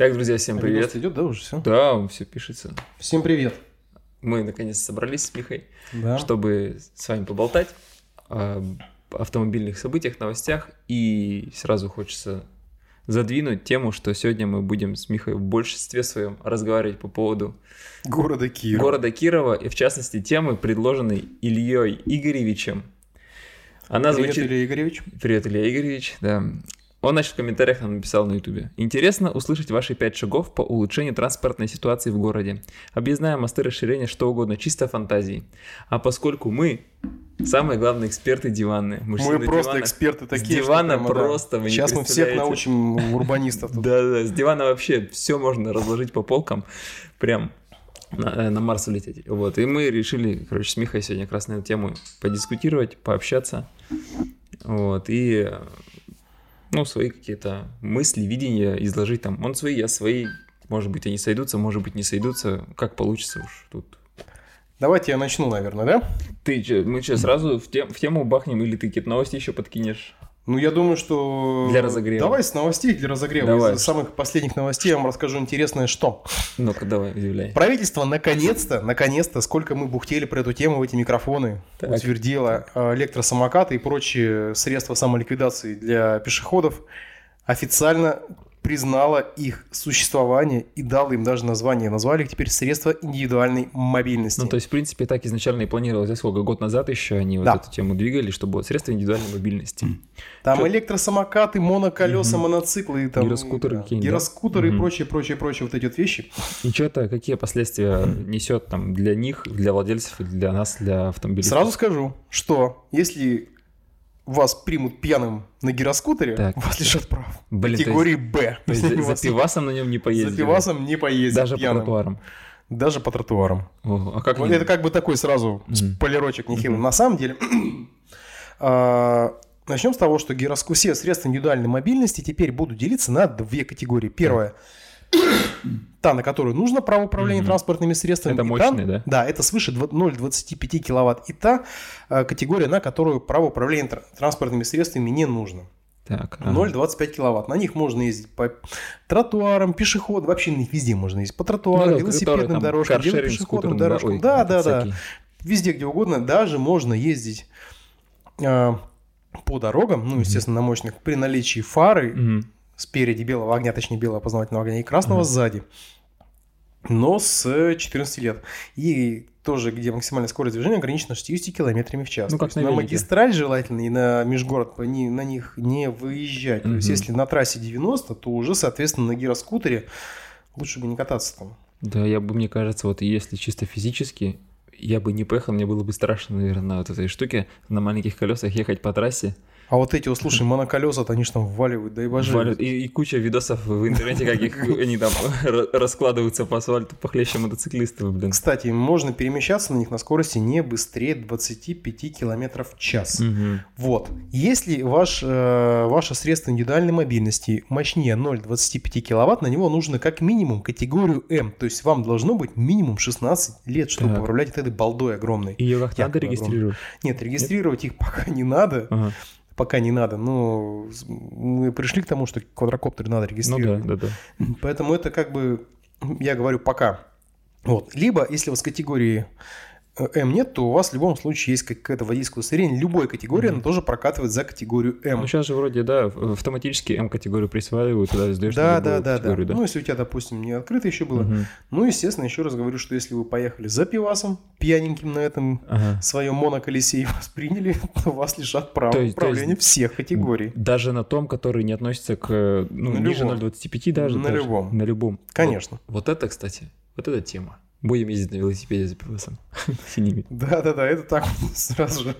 Так, друзья, всем привет. Идет, да, уже все? Да, все пишется. Всем привет. Мы наконец собрались с Михой, Да. чтобы с вами поболтать о автомобильных событиях, новостях. И сразу хочется задвинуть тему, что сегодня мы будем с Михой в большинстве своем разговаривать по поводу Города Киев. города Кирова и, в частности, темы, предложенной Ильей Игоревичем. Она Привет, звучит... Илья Игоревич. Привет, Илья Игоревич, да. Он, значит, в комментариях нам написал на ютубе. Интересно услышать ваши пять шагов по улучшению транспортной ситуации в городе. Объездная, мосты, расширение, что угодно, чисто фантазии. А поскольку мы самые главные эксперты диванные. Мы просто дивана, эксперты такие. С дивана прямо, да. просто, вы не Сейчас мы всех научим урбанистов. Да-да, с дивана вообще все можно разложить по полкам. Прям на, э, на Марс улететь. Вот. И мы решили, короче, с Михой сегодня как раз на эту тему подискутировать, пообщаться. Вот. И ну, свои какие-то мысли, видения изложить там. Он свои, я свои. Может быть, они сойдутся, может быть, не сойдутся. Как получится уж тут. Давайте я начну, наверное, да? Ты чё, мы что, сразу в, тем, в тему бахнем или ты какие-то новости еще подкинешь? Ну, я думаю, что... Для разогрева. Давай с новостей для разогрева. Давай. Из самых последних новостей я вам расскажу интересное что. Ну-ка, давай, удивляй. Правительство наконец-то, наконец-то, сколько мы бухтели про эту тему в эти микрофоны, Так. утвердило э, электросамокаты и прочие средства самоликвидации для пешеходов, официально признала их существование и дала им даже название. Назвали их теперь средства индивидуальной мобильности. Ну, то есть, в принципе, так изначально и планировалось. Да, сколько? Год назад еще они Да. вот эту тему двигали, чтобы было средства индивидуальной мобильности. Там чё- электросамокаты, моноколеса, Мгм. моноциклы, там, Гироскутеры да, да? гироскутеры и Мгм. прочие, прочие, прочие вот эти вот вещи. И что-то, какие последствия несет там для них, для владельцев, для нас, для автомобилистов? Сразу скажу, что если вас примут пьяным на гироскутере, Так. вас лишат прав. Блин, Категории Б. То есть Если за, пивасом на нем не поездили? За пивасом не поездить Даже по тротуарам? Даже по тротуарам. Ого, а как Вот они- это как бы такой сразу Мгм. спойлерочек нехилый. На самом деле, а, начнем с того, что гироску... все средства индивидуальной мобильности теперь будут делиться на две категории. Первая та, на которую нужно право управления Мгм. транспортными средствами. Это и та- да? Да, это свыше дв- 0,25 киловатт. И та а, категория, на которую право управления тр- транспортными средствами не нужно. Так, ага. 0,25 киловатт. На них можно ездить по тротуарам, пешеходам. Вообще на них везде можно ездить. По тротуарам, Ну да, велосипедным там дорожкам, пешеходным дорожкам. Ой, Да, да, да. Везде, где угодно. Даже можно ездить а, по дорогам, ну, естественно, на мощных, при наличии фары Мгм. Спереди белого огня, точнее белого опознавательного огня, и красного Ага. сзади. Но с 14 лет. И тоже, где максимальная скорость движения ограничена 60 километрами в час. Ну, как на на магистраль желательно и на межгород по ни- на них не выезжать. То есть, если на трассе 90, то уже, соответственно, на гироскутере лучше бы не кататься там. Да, я бы, мне кажется, вот если чисто физически, я бы не поехал, мне было бы страшно, наверное, на вот этой штуке, на маленьких колесах ехать по трассе. А вот эти вот, слушай, моноколеса, они ж там вваливают, да и боже. Валят. И, и куча видосов в интернете, как их они там ра- раскладываются по асфальту похлеще мотоциклистов, блин. Кстати, можно перемещаться на них на скорости не быстрее 25 километров в час. Мгм. Вот. Если ваш, э, ваше средство индивидуальной мобильности мощнее 0,25 киловатт, на него нужно как минимум категорию М. То есть вам должно быть минимум 16 лет, чтобы Так. управлять этой балдой огромной. Ее как надо регистрировать? Нет, регистрировать их пока не надо. Ага. Пока не надо. Но с- мы пришли к тому, что квадрокоптер надо Ну да, регистрировать. да, да. Поэтому это как бы, я говорю, пока. Вот. Либо, если вас категории э, М нет, то у вас в любом случае есть какое-то водительское удостоверение. Любой категории она тоже прокатывает за категорию М. Ну сейчас же вроде, да, автоматически М-категорию присваивают, туда сдаешь да, да, да, да. да. Ну, если у тебя, допустим, не открыто еще было. Ну, естественно, еще раз говорю, что если вы поехали за пивасом, пьяненьким на этом Ага. своем моноколесе и вас приняли, то вас лишат права То есть- то управления есть- всех категорий. Даже на том, который не относится к, э, ну, На ниже любом. 0,25 даже. На даже. любом. На любом. Конечно. Вот, вот это, кстати, вот эта тема. Будем ездить на велосипеде за пивосом. Синими. Да, да, да, это так сразу же.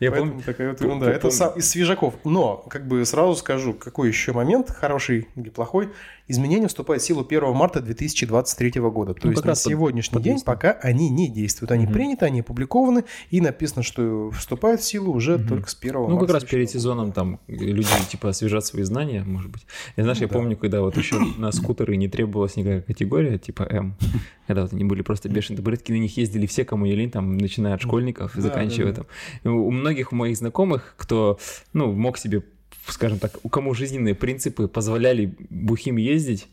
Я Поэтому помню, такая вот ерунда. Это сам из свежаков. Но, как бы сразу скажу, какой еще момент, хороший или плохой, изменения вступают в силу 1 марта 2023 года. То Ну, есть на под- сегодняшний день пока они не действуют. Они приняты, они опубликованы, и написано, что вступают в силу уже только с 1 марта. Ну, как раз перед сезоном там люди, типа, освежат свои знания, может быть. Я, знаешь, Ну я да. помню, когда вот еще на скутеры не требовалась никакая категория, типа М, когда вот они были просто бешеные табуретки, на них ездили все, кому не лень, там, начиная от школьников и Да, заканчивая да, там. И У многих моих знакомых, кто, ну, мог себе скажем так, у кому жизненные принципы позволяли бухим ездить,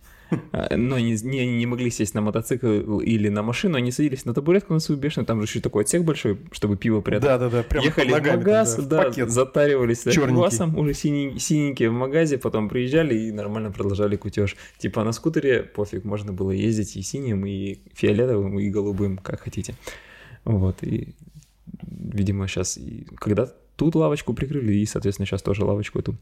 но они не, не могли сесть на мотоцикл или на машину, они садились на табуретку на свою бешеную, там же еще такой отсек большой, чтобы пиво прятать. Да-да-да, прям Ехали в магаз, там, да, в пакет. затаривались Черненький. уже синий, синенькие в магазе, потом приезжали и нормально продолжали кутеж. Типа на скутере пофиг, можно было ездить и синим, и фиолетовым, и голубым, как хотите. Вот, и, видимо, сейчас, и когда тут лавочку прикрыли, и, соответственно, сейчас тоже лавочку эту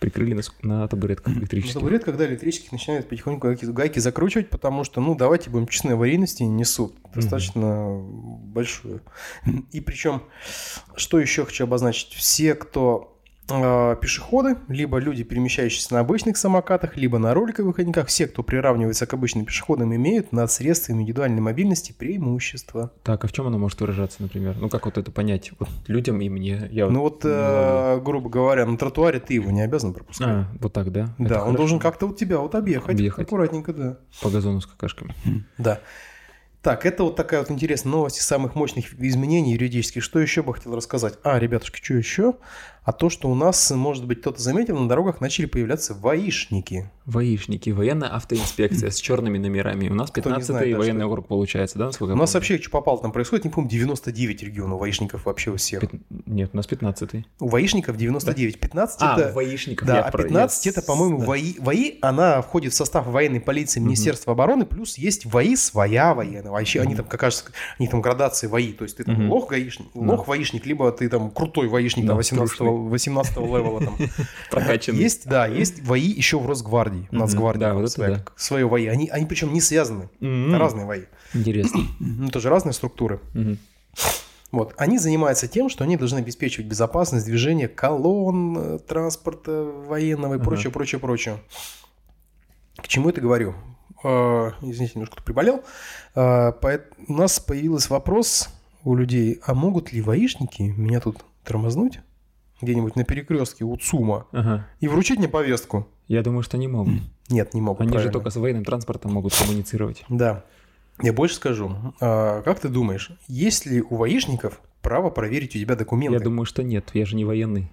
прикрыли на, на табуретках На электрических. табурет, когда электрических начинают потихоньку гайки, гайки закручивать, потому что, ну, давайте будем честны, аварийности несут достаточно большую. И причем, что еще хочу обозначить? Все, кто пешеходы, либо люди, перемещающиеся на обычных самокатах, либо на роликовых коньках, все, кто приравнивается к обычным пешеходам, имеют над средствами индивидуальной мобильности преимущество. Так, а в чем оно может выражаться, например? Ну, как вот это понять? Вот людям и мне. Я Ну вот, не э, грубо говоря, на тротуаре ты его не обязан пропускать. А, вот так, да? Это Да, он хорошо. должен как-то вот тебя вот объехать. Объехать. Аккуратненько, да. По газону с какашками. Да. Так, это вот такая вот интересная новость из самых мощных изменений юридических. Что еще бы хотел рассказать? А, ребятушки, что еще? А то, что у нас, может быть, кто-то заметил, на дорогах начали появляться ВАИшники. Воишники, военная автоинспекция с черными номерами. У нас Кто не 15-й знает, да, военный округ получается, да? насколько У нас вообще, что попало там происходит, не помню, 99 регионов ВАИшников вообще у всех. Нет, у нас 15-й. У ВАИшников 99. 15 А, это... воишников. Да, а про- 15 я это, по-моему, да. ВАИ. ВАИ, она входит в состав военной полиции Министерства обороны, плюс есть ВАИ своя военная. Вообще, они там, как кажется, они там градации ВАИ. То есть ты там лох гаишник, лох либо ты там крутой ВАИшник Да, там 18 трушный. 18 левела там. Прокачанный. Есть, да, есть ВАИ еще в Росгвардии, Мгм. Нацгвардии. Да, вот это своя- да. Свое ВАИ. Они, они причем не связаны. Разные ВАИ. Интересно. Ну, тоже разные структуры. Вот. Они занимаются тем, что они должны обеспечивать безопасность движения колонн, э, транспорта военного и прочее, прочее, прочее. К чему это говорю? Э, Извините, немножко тут приболел. Э, поэт- У нас появился вопрос у людей, а могут ли воишники меня тут тормознуть где-нибудь на перекрестке у ЦУМа Ага. и вручить мне повестку? Я думаю, что не могут. Нет, не могут. Они же правильно. только с военным транспортом могут коммуницировать. Да. Я больше скажу. А, как ты думаешь, есть ли у воишников право проверить у тебя документы? Я думаю, что нет. Я же не военный.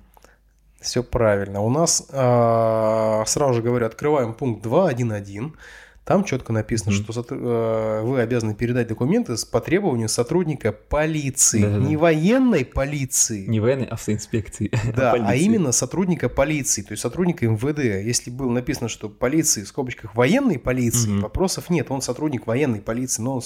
Все правильно. У нас а, сразу же говорю, открываем пункт 2.1.1. Там четко написано, Мгм. что э, вы обязаны передать документы с по требованию сотрудника полиции. Да-да-да. Не военной полиции. Не военной автоинспекции. Да, а полиции. именно сотрудника полиции, то есть сотрудника МВД. Если было написано, что полиции в скобочках военной полиции, Мгм. вопросов нет. Он сотрудник военной полиции, но он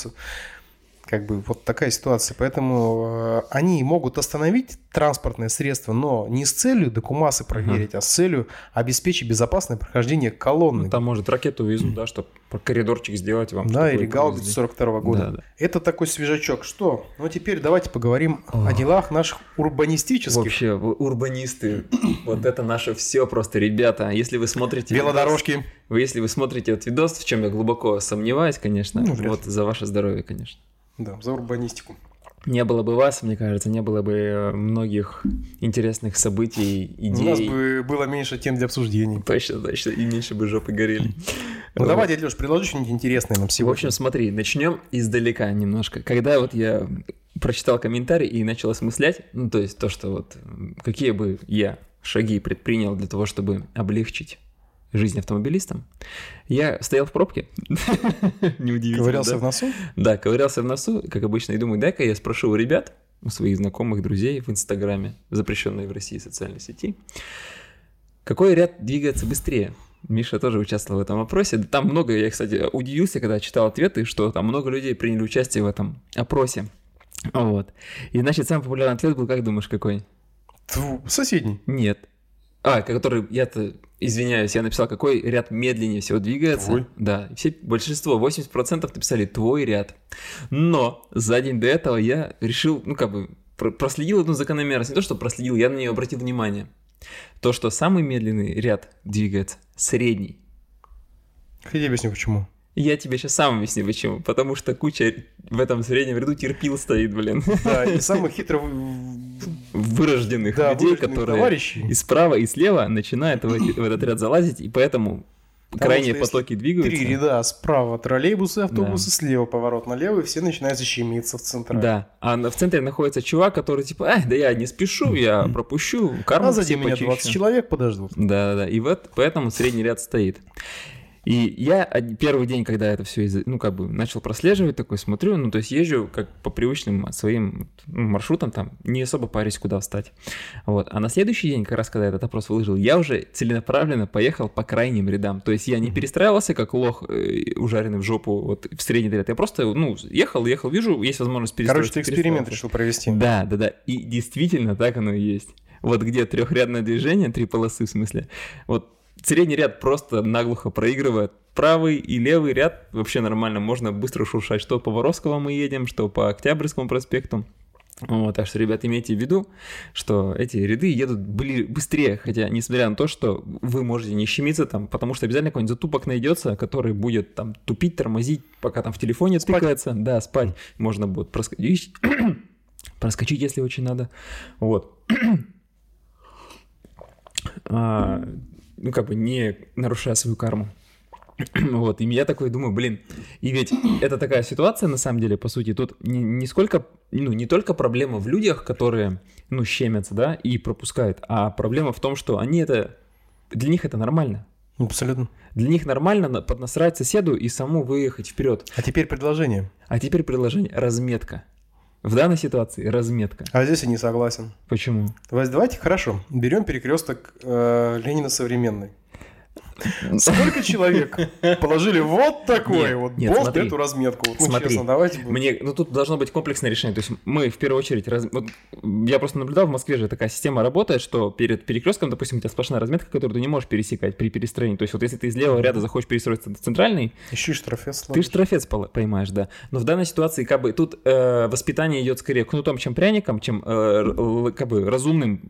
как бы вот такая ситуация. Поэтому э, они могут остановить транспортное средство, но не с целью докумасы проверить, а с целью обеспечить безопасное прохождение колонны. Ну, там, может, ракету везут, да, чтобы коридорчик сделать вам. да, или гаубиц провезли. 42 года. Да, да. Это такой свежачок. Что? Ну теперь давайте поговорим о Ох. делах наших урбанистических. Вообще, урбанисты, вот это наше все просто, ребята. Если вы смотрите... Велодорожки. Вы, если вы смотрите этот видос, в чем я глубоко сомневаюсь, конечно, Ну, вот за ваше здоровье, конечно. Да, за урбанистику. Не было бы вас, мне кажется, не было бы э, многих интересных событий, У нас идей. бы было меньше тем для обсуждений. Точно, точно, и меньше бы жопы горели. Ну давай, дядя Леш, предложи что-нибудь интересное нам В сегодня. общем, смотри, начнем издалека немножко. Когда вот я прочитал комментарий и начал осмыслять, ну, то есть то, что вот какие бы я шаги предпринял для того, чтобы облегчить жизнь автомобилистам, я стоял в пробке. Неудивительно, Ковырялся да? в носу? Да, ковырялся в носу, как обычно, и думаю, дай-ка я спрошу у ребят, у своих знакомых, друзей в Инстаграме, запрещенной в России социальной сети, какой ряд двигается быстрее? Миша тоже участвовал в этом опросе. Да Там много, я, кстати, удивился, когда читал ответы, что там много людей приняли участие в этом опросе. Вот. И, значит, самый популярный ответ был, как думаешь, какой? Соседний. Нет. А, который, я-то, извиняюсь, я написал, какой ряд медленнее всего двигается. Твой? Да, все, большинство, 80% написали твой ряд. Но за день до этого я решил, ну, как бы, про- проследил одну закономерность. Не то, что проследил, я на нее обратил внимание. То, что самый медленный ряд двигается средний. Хотя объясню, почему. Я тебе сейчас сам объясню, почему. Потому что куча в этом среднем ряду терпил стоит, блин. Да, и самых хитро... Вырожденных Да, людей, вырожденных которые товарищей. и справа, и слева начинают в, в этот ряд залазить, и поэтому крайние что если потоки двигаются. Три ряда справа троллейбусы, автобусы, Да. слева поворот налево, и все начинают защемиться в центре. Да, а в центре находится чувак, который типа, ай, да я не спешу, я пропущу, карму А сзади меня почищу». 20 человек подождут. Да, да, да. И вот поэтому средний ряд стоит. И я первый день, когда это все, ну, как бы начал прослеживать, такой смотрю, ну, то есть езжу как по привычным своим ну, маршрутам, там, не особо парюсь, куда встать. Вот. А на следующий день, как раз когда этот опрос выложил, я уже целенаправленно поехал по крайним рядам. То есть я не перестраивался, как лох, э, ужаренный в жопу, вот, в средний ряд. Я просто, ну, ехал, ехал, вижу, есть возможность перестроиться. Короче, ты эксперимент решил провести. Да, да, да. И действительно так оно и есть. Вот где трехрядное движение, три полосы в смысле, вот средний ряд просто наглухо проигрывает. Правый и левый ряд вообще нормально, можно быстро шуршать, что по Воровскому мы едем, что по Октябрьскому проспекту. Вот, так что, ребят, имейте в виду, что эти ряды едут бли- быстрее, хотя, несмотря на то, что вы можете не щемиться там, потому что обязательно какой-нибудь затупок найдется, который будет там тупить, тормозить, пока там в телефоне Спать. тыкается, да, спать, можно будет проскочить, проскочить, если очень надо, вот. А, ну, как бы не нарушая свою карму. Вот, и я такой думаю, блин, и ведь это такая ситуация, на самом деле, по сути, тут не, не сколько, ну, не только проблема в людях, которые, ну, щемятся, да, и пропускают, а проблема в том, что они это, для них это нормально. Абсолютно. Для них нормально на- поднасрать соседу и саму выехать вперед. А теперь предложение. А теперь предложение разметка. В данной ситуации разметка. А здесь я не согласен. Почему? Давайте, давайте хорошо. Берем перекресток э, Ленина современный. Сколько человек положили вот такой Нет, вот нет, болт, смотри. эту разметку? Вот, ну, Смотри, честно, давайте будем. Мне, ну тут должно быть комплексное решение. То есть мы в первую очередь, раз- вот я просто наблюдал, в Москве же такая система работает, что перед перекрестком, допустим, у тебя сплошная разметка, которую ты не можешь пересекать при перестроении. То есть вот если ты из левого ряда захочешь перестроиться в центральный, Еще и штрафет ты штрафец поймаешь, да. Но в данной ситуации как бы тут э, воспитание идет скорее кнутом, чем пряником, чем э, как бы разумным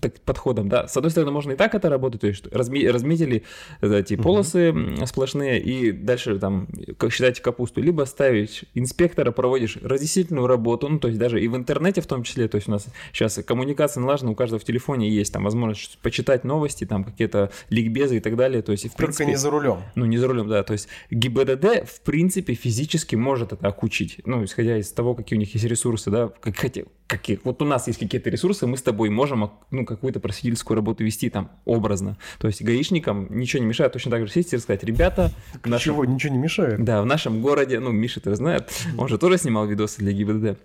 так, подходом, да. С одной стороны, можно и так это работать, то есть разме- разметили э, эти полосы м, сплошные и дальше там, как капусту, либо ставить инспектора, проводишь разъяснительную работу, ну то есть даже и в интернете в том числе, то есть у нас сейчас коммуникация налажена, у каждого в телефоне есть там возможность почитать новости, там какие-то ликбезы и так далее, то есть и в Только принципе... не за рулем. Ну, не за рулем, да. То есть ГИБДД, в принципе, физически может это окучить. Ну, исходя из того, какие у них есть ресурсы, да. Как, хотя, какие, вот у нас есть какие-то ресурсы, мы с тобой можем ну, какую-то просветительскую работу вести там образно. То есть гаишникам ничего не мешает точно так же сесть и сказать, ребята, в нашем- Ничего, ничего не мешает. да, в нашем городе, ну, Миша это знает, он же тоже снимал видосы для ГИБДД.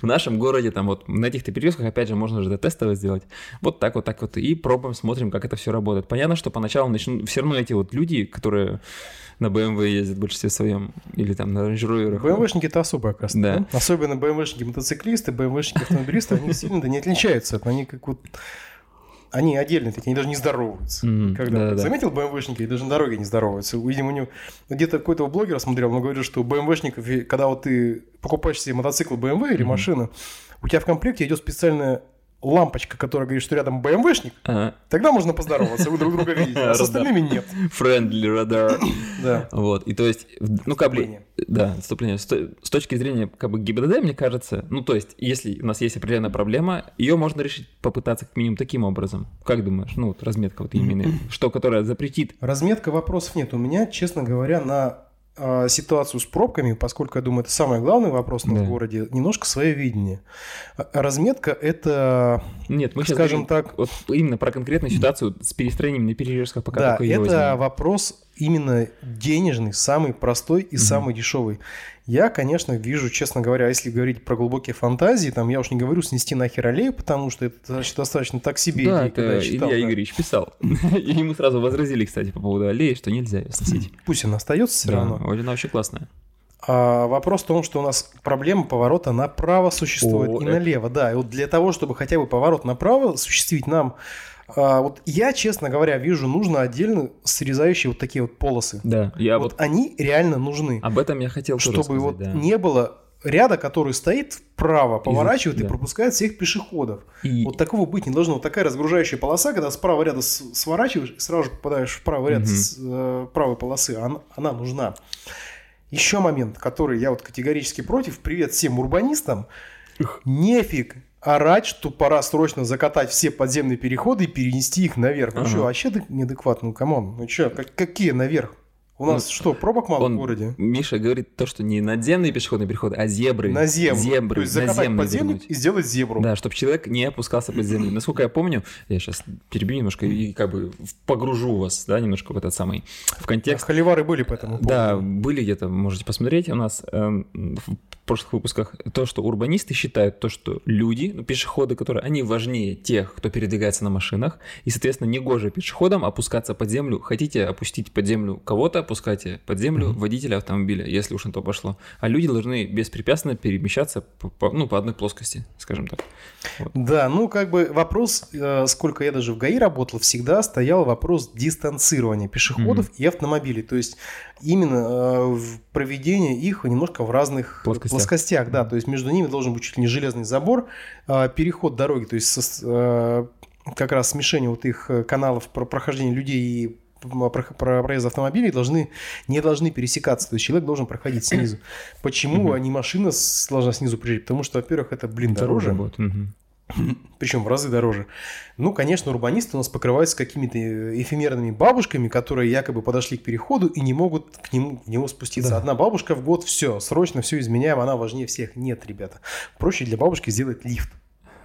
В нашем городе, там вот на этих-то перекрестках, опять же, можно же тестово сделать. Вот так вот, так вот. И пробуем, смотрим, как это все работает. Понятно, что поначалу начнут все равно эти вот люди, которые на BMW ездят в большинстве своем, или там на Range Rover. БМВшники это особая каста. Да. Да. Особенно БМВшники мотоциклисты, БМВшники автомобилисты, они сильно-то не отличаются. от- Они как вот... Они отдельные такие, они даже не здороваются. Мгм, Когда да-да-да. заметил БМВшники, и даже на дороге не здороваются. Видимо, у него где-то какой-то блогер смотрел, он говорит, что у БМВшников, когда вот ты покупаешь себе мотоцикл BMW или Мгм. машину, у тебя в комплекте идет специальная лампочка, которая говорит, что рядом БМВшник, Ага. тогда можно поздороваться, вы друг друга видите, а с Радар. остальными нет. Friendly radar. Да. Вот, и то есть, ну, как бы, да, отступление. С, то- с точки зрения, как бы, ГИБДД, мне кажется, ну, то есть, если у нас есть определенная проблема, ее можно решить, попытаться как минимум таким образом. Как думаешь? Ну, вот разметка вот именно, что, которая запретит. Разметка вопросов нет. У меня, честно говоря, на ситуацию с пробками, поскольку я думаю, это самый главный вопрос Да. в городе, немножко свое видение. А- Разметка это, Нет, мы скажем так, вот именно про конкретную ситуацию с перестроением на перерезках, пока да, это возьмем. вопрос именно денежный, самый простой и Мгм. самый дешевый. Я, конечно, вижу, честно говоря, если говорить про глубокие фантазии, там я уж не говорю снести нахер аллею, потому что это значит, достаточно так себе Да, идея, когда это я читал, Илья да. Игоревич писал. И ему сразу возразили, кстати, по поводу аллеи, что нельзя ее сносить. Пусть она остается все Да, равно. она вообще классная. А вопрос в том, что у нас проблема поворота направо существует О, и это- налево. Да, и вот для того, чтобы хотя бы поворот направо осуществить нам, а, вот я, честно говоря, вижу, нужно отдельно срезающие вот такие вот полосы. Да, я вот, вот они реально нужны, об этом я хотел чтобы сказать, вот да. не было ряда, который стоит вправо, поворачивает и, да. пропускает всех пешеходов. И- Вот такого быть не должно. Вот такая разгружающая полоса, когда с правого ряда сворачиваешь и сразу же попадаешь в правый ряд Мгм. с э, правой полосы, она, она нужна. Еще момент, который я вот категорически против. Привет всем урбанистам. Нефиг орать, что пора срочно закатать все подземные переходы и перенести их наверх. Ну Ага. что, вообще неадекватно, ну come on, ну что, как- какие наверх? У нас Ну, что, пробок мало Он- в городе? Миша говорит то, что не надземные пешеходные переходы, а зебры. На землю. Зебры, То есть закатать подземник вернуть. и сделать зебру. Да, чтобы человек не опускался под землю. Насколько я помню, я сейчас перебью немножко и как бы погружу вас, да, немножко в этот самый, в контекст. Холивары были по этому поводу. Да, были где-то, можете посмотреть у нас эм, в прошлых выпусках, то, что урбанисты считают, то, что люди, ну, пешеходы, которые, они важнее тех, кто передвигается на машинах, и, соответственно, негоже пешеходам опускаться под землю. Хотите опустить под землю кого-то, опускайте под землю водителя автомобиля, если уж на то пошло. А люди должны беспрепятственно перемещаться по, по- ну, по одной плоскости, скажем так. Да, ну как бы вопрос, э, сколько я даже в ГАИ работал, всегда стоял вопрос дистанцирования пешеходов и автомобилей. То есть именно э, проведение их немножко в разных Плоскостях. плоскостях. да. То есть между ними должен быть чуть ли не железный забор, э, переход дороги, то есть как раз смешение вот их каналов про прохождения людей и про про проезд автомобилей должны, не должны пересекаться. То есть человек должен проходить снизу. Почему, а не машина должна снизу приезжать? Потому что, во-первых, это, блин, дороже. Мгм. Причем в разы дороже. Ну, конечно, урбанисты у нас покрываются какими-то э, эфемерными бабушками, которые якобы подошли к переходу и не могут к нему, в него спуститься. Да. Одна бабушка в год, все, срочно все изменяем, она важнее всех. Нет, ребята. Проще для бабушки сделать лифт.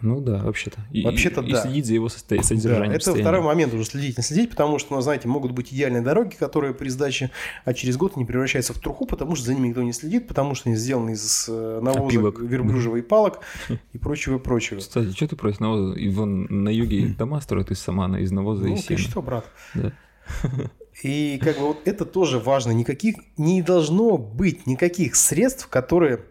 Ну да, вообще-то. И- Вообще-то и, да. И следить за его состо- Да, содержанием. это второй момент уже следить, не следить, потому что, ну, знаете, могут быть идеальные дороги, которые при сдаче, а через год они превращаются в труху, потому что за ними никто не следит, потому что они сделаны из э, навоза, верблюжьего и палок и прочего, прочего. Кстати, что ты против навоза? И вон на юге дома строят из самана, из навоза Ну, и ты сена. что, брат? Да. И как бы вот это тоже важно. Никаких не должно быть никаких средств, которые, а,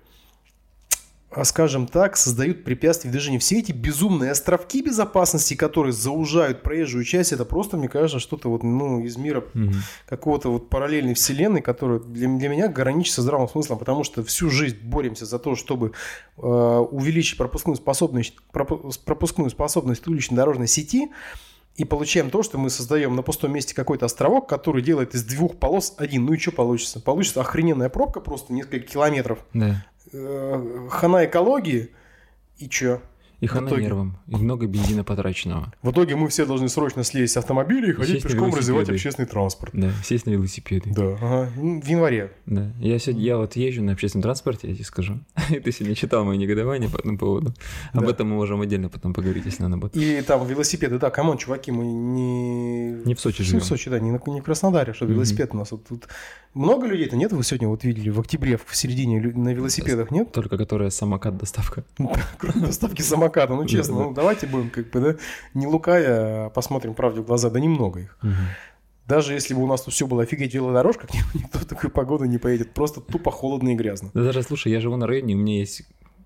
скажем так, создают препятствия в движении. Все эти безумные островки безопасности, которые заужают проезжую часть, это просто, мне кажется, что-то вот ну, из мира Мгм. какого-то вот параллельной вселенной, которая для, для меня граничит со здравым смыслом, потому что всю жизнь боремся за то, чтобы э, увеличить пропускную способность, пропу- пропускную способность уличной дорожной сети, и получаем то, что мы создаем на пустом месте какой-то островок, который делает из двух полос один. Ну и что получится? Получится охрененная пробка, просто несколько километров. Да. Хана экологии. И что? И хана итоге. нервам, и много бензина потраченного. В итоге мы все должны срочно слезть с автомобиля и ходить Сесть пешком развивать общественный транспорт. Да, сесть на велосипеды. Да, ага. Ну, в январе. Да. Я, сегодня, я вот езжу на общественном транспорте, я тебе скажу. И ты сегодня читал мои негодования по этому поводу. Об Да. этом мы можем отдельно потом поговорить, если надо будет. Или там велосипеды. Да, come on, чуваки, мы не... Не в Сочи живем. в Сочи, да, не, не в Краснодаре, что велосипед у нас вот тут. Много людей-то нет? Вы сегодня вот видели в октябре, в середине на велосипедах нет? Только которая самокат доставка. Доставки самоката. Ну, честно, ну давайте будем как бы, да, не лукая, а посмотрим правде в глаза. Да немного их. Даже если бы у нас тут все было офигеть велодорожка, никто в такую погоду не поедет. Просто тупо холодно и грязно. Да даже, слушай, я живу на районе, у меня есть...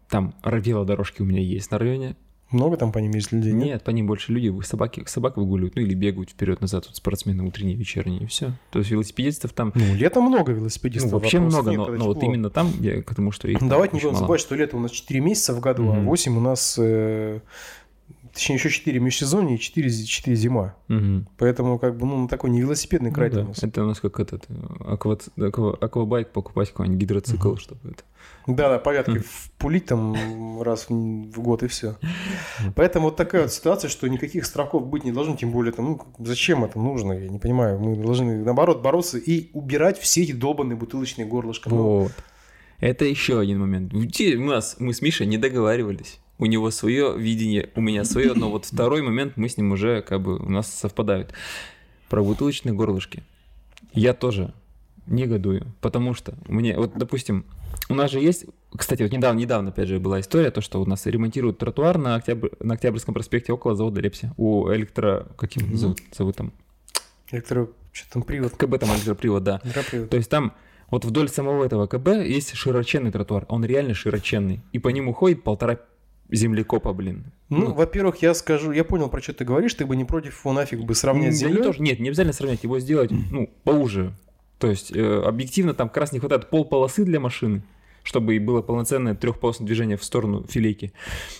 Там велодорожки у меня есть на районе. Много там по ним есть людей? Нет, по ним больше люди, собаки, собак выгуливают, ну или бегают вперед-назад, вот спортсмены утренние, вечерние, и все. То есть велосипедистов там Ну, летом много ну, велосипедистов. вообще много, нет, но, но вот именно там, я к тому, что их Давайте не будем забывать, что лето у нас 4 месяца в году, а Мгм. 8 у нас... э, Точнее, еще 4 межсезонья и 4, 4 зима. Мгм. Поэтому, как бы, ну, на такой не велосипедный край Ну да, у нас. Это у нас как этот э, акват- аква- аквабайк покупать какой-нибудь гидроцикл, Мгм. чтобы это. Да, да, порядка впулить там раз в, в год и все. Поэтому вот такая вот ситуация, что никаких страхов быть не должно, тем более, там, ну, зачем это нужно, я не понимаю. Мы должны, наоборот, бороться и убирать все эти долбанные бутылочные горлышки. Вот. Это еще один момент. У нас, мы с Мишей не договаривались. У него свое видение, у меня свое, но вот второй момент мы с ним уже как бы у нас совпадают. Про бутылочные горлышки. Я тоже негодую, потому что мне, вот, допустим, у нас же есть, кстати, вот недавно, недавно, опять же, была история, то, что у нас ремонтируют тротуар на, Октябрь, на Октябрьском проспекте около завода Лепси. У электро... Как его Мгм. зовут, зовут там? электро... Что там, привод? КБ там электропривод, да. Электропривод. То есть там вот вдоль самого этого КБ есть широченный тротуар. Он реально широченный. И по нему ходит полтора землекопа, блин. Ну, во-первых, я скажу, я понял, про что ты говоришь, ты бы не против его нафиг бы сравнять с я не землей. то, что- нет, не обязательно сравнять, его сделать, ну, поуже. То есть э, объективно там как раз не хватает полполосы для машины, чтобы и было полноценное трехполосное движение в сторону филейки.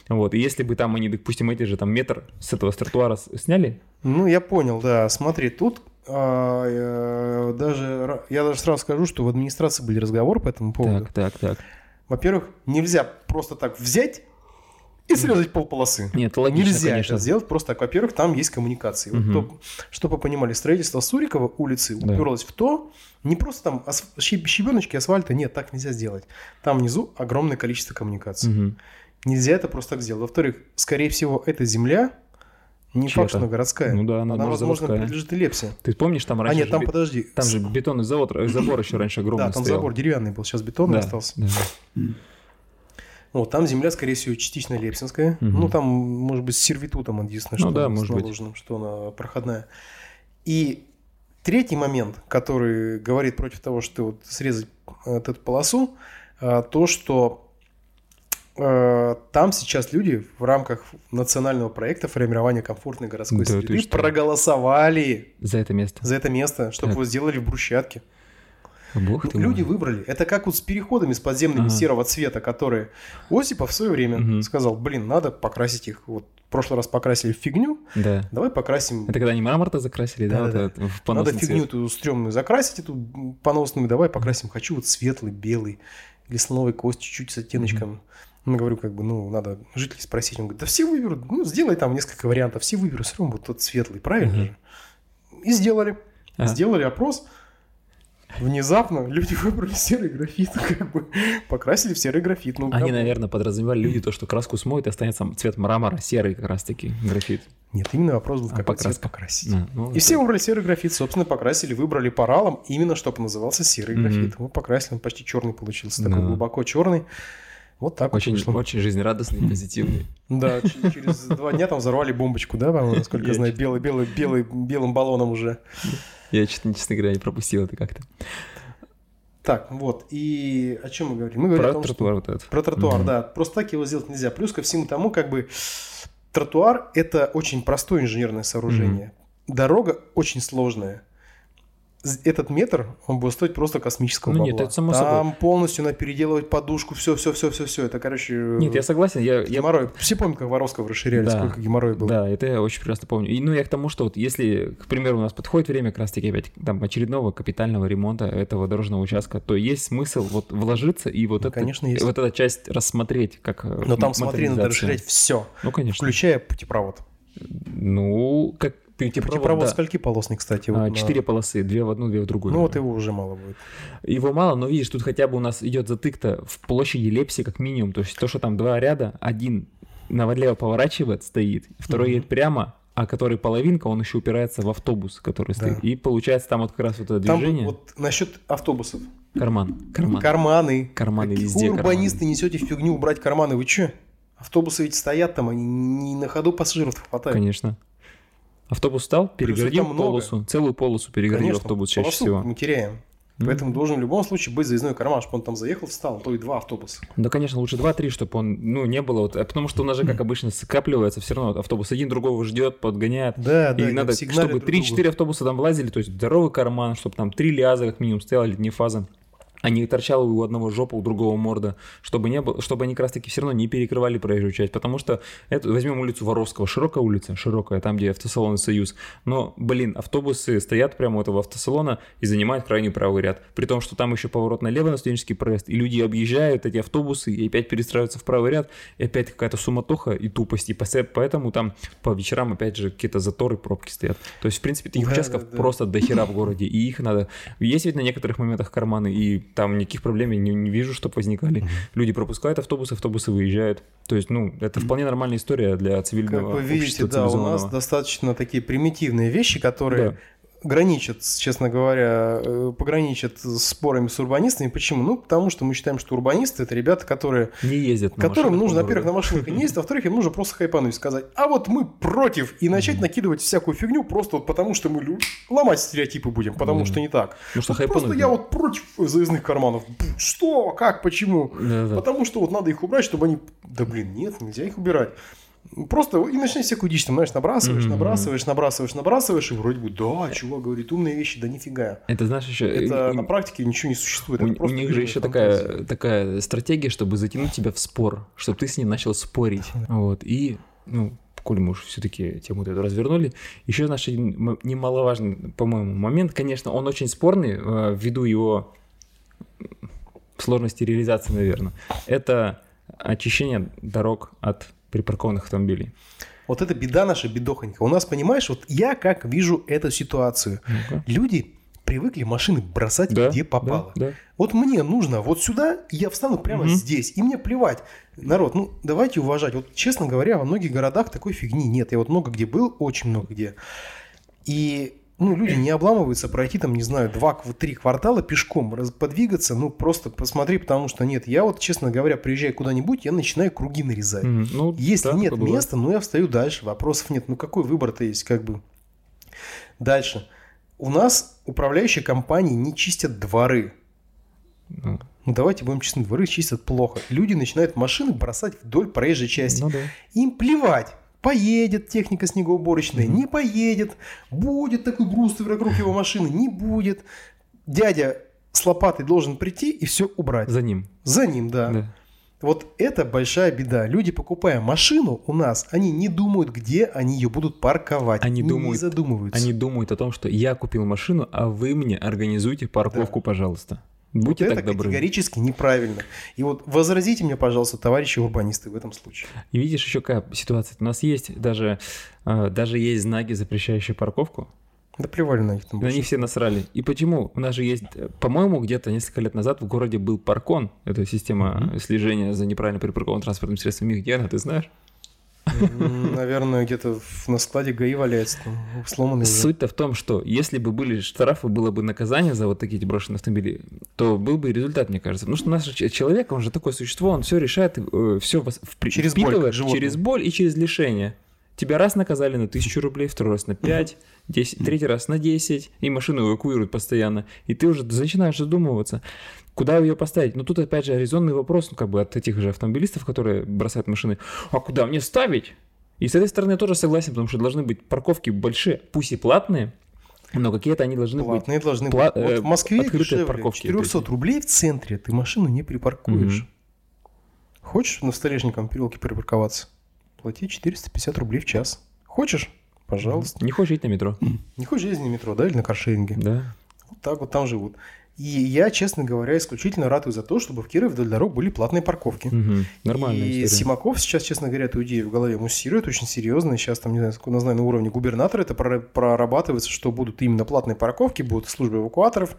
Вот. И если бы там они, допустим, эти же там метр с этого с тротуара с- сняли, Ну, я понял, да. Смотри, тут а, э, даже я даже сразу скажу, что в администрации были разговоры по этому поводу. так, так, так. Во-первых, нельзя просто так взять и срезать полполосы. Нет, это логично, Нельзя конечно. это сделать, просто так. Во-первых, там есть коммуникации. Вот Мгм. то, чтобы вы понимали, строительство Сурикова улицы Да. уперлось в то, не просто там ас- щеб- щебеночки асфальта, нет, так нельзя сделать. Там внизу огромное количество коммуникаций. Мгм. Нельзя это просто так сделать. Во-вторых, скорее всего, эта земля не факт, что она городская. Ну да, она, она, может, возможно, заводская. принадлежит Лепсе. Ты помнишь, там А раньше нет, же там, бе- подожди. там же бетонный завод, э, забор еще раньше огромный Да, там стоял. забор деревянный был, сейчас бетонный Да, остался. да. Вот, там земля, скорее всего, частично лепсинская. Мгм. Ну, там, может быть, с сервитутом единственное, Ну что да, с может быть. наложенным, что она проходная. И третий момент, который говорит против того, что вот срезать э, вот эту полосу, э, то, что э, там сейчас люди в рамках национального проекта формирования комфортной городской Да среды проголосовали За это место. за это место, чтобы Так. его сделали в брусчатке. Бог ты Люди мой. выбрали. Это как вот с переходами с подземными Ага. серого цвета, которые Осипов в свое время Мгм. сказал, блин, надо покрасить их. Вот в прошлый раз покрасили в фигню, Да. давай покрасим. Это когда они мрамор-то закрасили, да? Да-да-да. вот этот, в Надо поносный фигню цвет. эту стрёмную закрасить, эту поносную, давай покрасим. Хочу вот светлый, белый, или слоновой кости, чуть с оттеночком. Ну, говорю, как бы, ну, надо жителей спросить. Он говорит, да все выберут, ну, сделай там несколько вариантов, все выберут, все равно вот тот светлый, правильно Мгм. же? И сделали. Ага. Сделали опрос. Внезапно люди выбрали серый графит, как бы покрасили в серый графит. Ну, Они, бы- наверное, подразумевали люди то, что краску смоют, и останется цвет мрамора, серый как раз-таки, графит. Нет, именно вопрос был, А, какой цвет покраска. покрасить. Да, ну, И это- все выбрали серый графит, собственно, покрасили, выбрали поралом, именно чтобы назывался серый Мгм. графит. Мы покрасили, он почти черный получился, Да. такой глубоко черный. Вот так вот Очень, вышло. очень жизнерадостный, позитивный. Да, через два дня там взорвали бомбочку, да, по-моему, насколько я знаю, белый, белый, белый, белым баллоном уже. Я, честно, честно говоря, не пропустил это как-то. Так, вот, и о чем мы говорим? Мы говорим о Про что- тротуар вот этот. Про тротуар, да. Просто так его сделать нельзя. Плюс ко всему тому, как бы тротуар – это очень простое инженерное сооружение. Дорога очень сложная. Этот метр, он будет стоить просто космического Ну бабла. нет, это само Там полностью надо переделывать подушку, все, все, все, все, все. Это, короче, Нет, я согласен, я, я геморрой. Все помнят, как Воровского расширяли, Да. сколько геморроя было. Да, это я очень прекрасно помню. И, ну, я к тому, что вот если, к примеру, у нас подходит время как раз-таки опять там очередного капитального ремонта этого дорожного участка, то есть смысл вот вложиться и вот, Ну, это, конечно, есть. вот эта часть рассмотреть как Но там, смотри, надо расширять все, Ну, конечно. включая путепровод. Ну, как путепровод, Путепровод да. скольки полосный, кстати? вот А, на- Четыре полосы, две в одну, две в другую. Ну, вот его уже мало будет. Его мало, но видишь, тут хотя бы у нас идет затык-то в площади Лепси как минимум. То есть то, что там два ряда, один налево поворачивает, стоит, второй Мгм. едет прямо, а который половинка, он еще упирается в автобус, который Да. стоит. И получается там вот как раз вот это Там движение. вот насчет автобусов. Карман. Карман. Карманы. Карманы Какие везде, урбанисты карманы. несете фигню убрать карманы? Вы че? Автобусы ведь стоят там, они не на ходу пассажиров хватает. Конечно. Автобус встал, перегородил там много. полосу, целую полосу перегородил Конечно, автобус чаще полосу всего. мы теряем. М. Поэтому должен в любом случае быть заездной карман, чтобы он там заехал, встал, а то и два автобуса. Да, конечно, лучше 2-3, чтобы он, ну, не было, вот, а потому что у нас же, как обычно, скапливается все равно, автобус один другого ждет, подгоняет, Да, и надо, чтобы 3-4 автобуса там влазили, то есть здоровый карман, чтобы там 3 ляза как минимум стояла летняя фаза, а не торчала у одного жопа, у другого морда, чтобы не было, чтобы они как раз таки все равно не перекрывали проезжую часть, потому что это, возьмем улицу Воровского, широкая улица, широкая, там, где автосалон Союз, но, блин, автобусы стоят прямо у этого автосалона и занимают крайний правый ряд, при том, что там еще поворот налево на студенческий проезд, и люди объезжают эти автобусы и опять перестраиваются в правый ряд, и опять какая-то суматоха и тупость, и поэтому там по вечерам опять же какие-то заторы, пробки стоят. То есть, в принципе, таких Да, участков да, да. просто до хера в городе, и их надо... Есть ведь на некоторых моментах карманы, и там никаких проблем я не, не вижу, чтобы возникали. Люди пропускают автобусы, автобусы выезжают. То есть, ну, это вполне нормальная история для Как цивильного вы видите, общества да, у нас достаточно такие примитивные вещи, которые Да. Граничат, честно говоря, э, пограничат с спорами с урбанистами. Почему? Ну, потому что мы считаем, что урбанисты это ребята, которые Не ездят на которым нужно, во-первых, на машинах не ездить, а во-вторых, им нужно просто хайпануть и сказать, а вот мы против, и начать накидывать всякую фигню просто вот потому, что мы лю- ломать стереотипы будем, потому что не так. Ну что, Вот просто я вот против заездных карманов. Что? Как? Почему? Да-да. Потому что вот надо их убрать, чтобы они... Да блин, нет, нельзя их убирать. Просто и начни всякую дичь, там, знаешь, набрасываешь, Мгм. набрасываешь, набрасываешь, набрасываешь, и вроде бы, да, чувак говорит умные вещи, да нифига. Это, знаешь, еще... Это и- на практике ничего не существует. У, у них же еще фантазия. такая, такая стратегия, чтобы затянуть тебя в спор, чтобы ты с ним начал спорить. Вот. И, ну, коль мы уж все-таки тему эту развернули, еще наш немаловажный, по-моему, момент, конечно, он очень спорный, э, ввиду его сложности реализации, наверное, это очищение дорог от припаркованных автомобилей. Вот это беда наша, бедохонька. У нас, понимаешь, вот я как вижу эту ситуацию. Ну-ка. Люди привыкли машины бросать Да, где попало. да, да. Вот мне нужно вот сюда, и я встану прямо Мгм. здесь, и мне плевать. Народ, ну давайте уважать. Вот честно говоря, во многих городах такой фигни нет. Я вот много где был, очень много где. И ну, люди не обламываются пройти там, не знаю, два-три квартала пешком, подвигаться, ну, просто посмотри, потому что нет. Я вот, честно говоря, приезжаю куда-нибудь, я начинаю круги нарезать. Мгм. Ну, Если да, нет бывает. места, ну я встаю дальше, вопросов нет. Ну какой выбор-то есть, как бы. Дальше. У нас управляющие компании не чистят дворы. Ну, Ну давайте будем честны, дворы чистят плохо. Люди начинают машины бросать вдоль проезжей части. ну да. Им плевать. Поедет техника снегоуборочная, не поедет. Будет такой груз вокруг его машины, не будет. Дядя с лопатой должен прийти и все убрать. За ним. За ним, да. Да. Вот это большая беда. Люди, покупая машину у нас, они не думают, где они ее будут парковать. Они не думают- задумываются. Они думают о том, что я купил машину, а вы мне организуйте парковку, пожалуйста. Вот Будьте это так добры. категорически неправильно. И вот возразите мне, пожалуйста, товарищи урбанисты в этом случае. И видишь еще какая ситуация. У нас есть даже, э, даже есть знаки, запрещающие парковку. Да плевали на них там На них все насрали. И почему? У нас же есть, по-моему, где-то несколько лет назад в городе был паркон. Это система Мгм. слежения за неправильно припаркованным транспортным средством. Их где она, ты знаешь? Наверное, где-то на складе ГАИ валяется, там, сломанный. Суть-то в том, что если бы были штрафы, было бы наказание за вот такие брошенные автомобили, то был бы и результат, мне кажется. Потому что наш человек, он же такое существо, он все решает, все Через боль, как животное. через боль и через лишение. Тебя раз наказали на тысячу рублей, второй раз на 5, 10, третий раз на 10, и машину эвакуируют постоянно. И ты уже начинаешь задумываться, куда ее поставить. Но тут опять же резонный вопрос, ну, как бы от этих же автомобилистов, которые бросают машины, а куда мне ставить? И с этой стороны я тоже согласен, потому что должны быть парковки большие, пусть и платные, но какие-то они должны быть. Платные должны пла- быть. Вот э, в Москве открытые дешевле. парковки, 400 то есть. рублей в центре ты машину не припаркуешь. Мгм. Хочешь на Столешниковом переулке припарковаться? Плати 450 рублей в час. Хочешь? Пожалуйста. Не хочешь идти на метро? Не хочешь ездить на метро, да, или на каршеринге? Да. Вот так вот там живут. И я, честно говоря, исключительно ратую за то, чтобы в Кирове вдоль дорог были платные парковки. Мгм. Нормальная и история. Симаков сейчас, честно говоря, эту идею в голове муссирует очень серьезно. И сейчас там, не знаю, сколько знаю, на уровне губернатора это прора- прорабатывается, что будут именно платные парковки, будут службы эвакуаторов.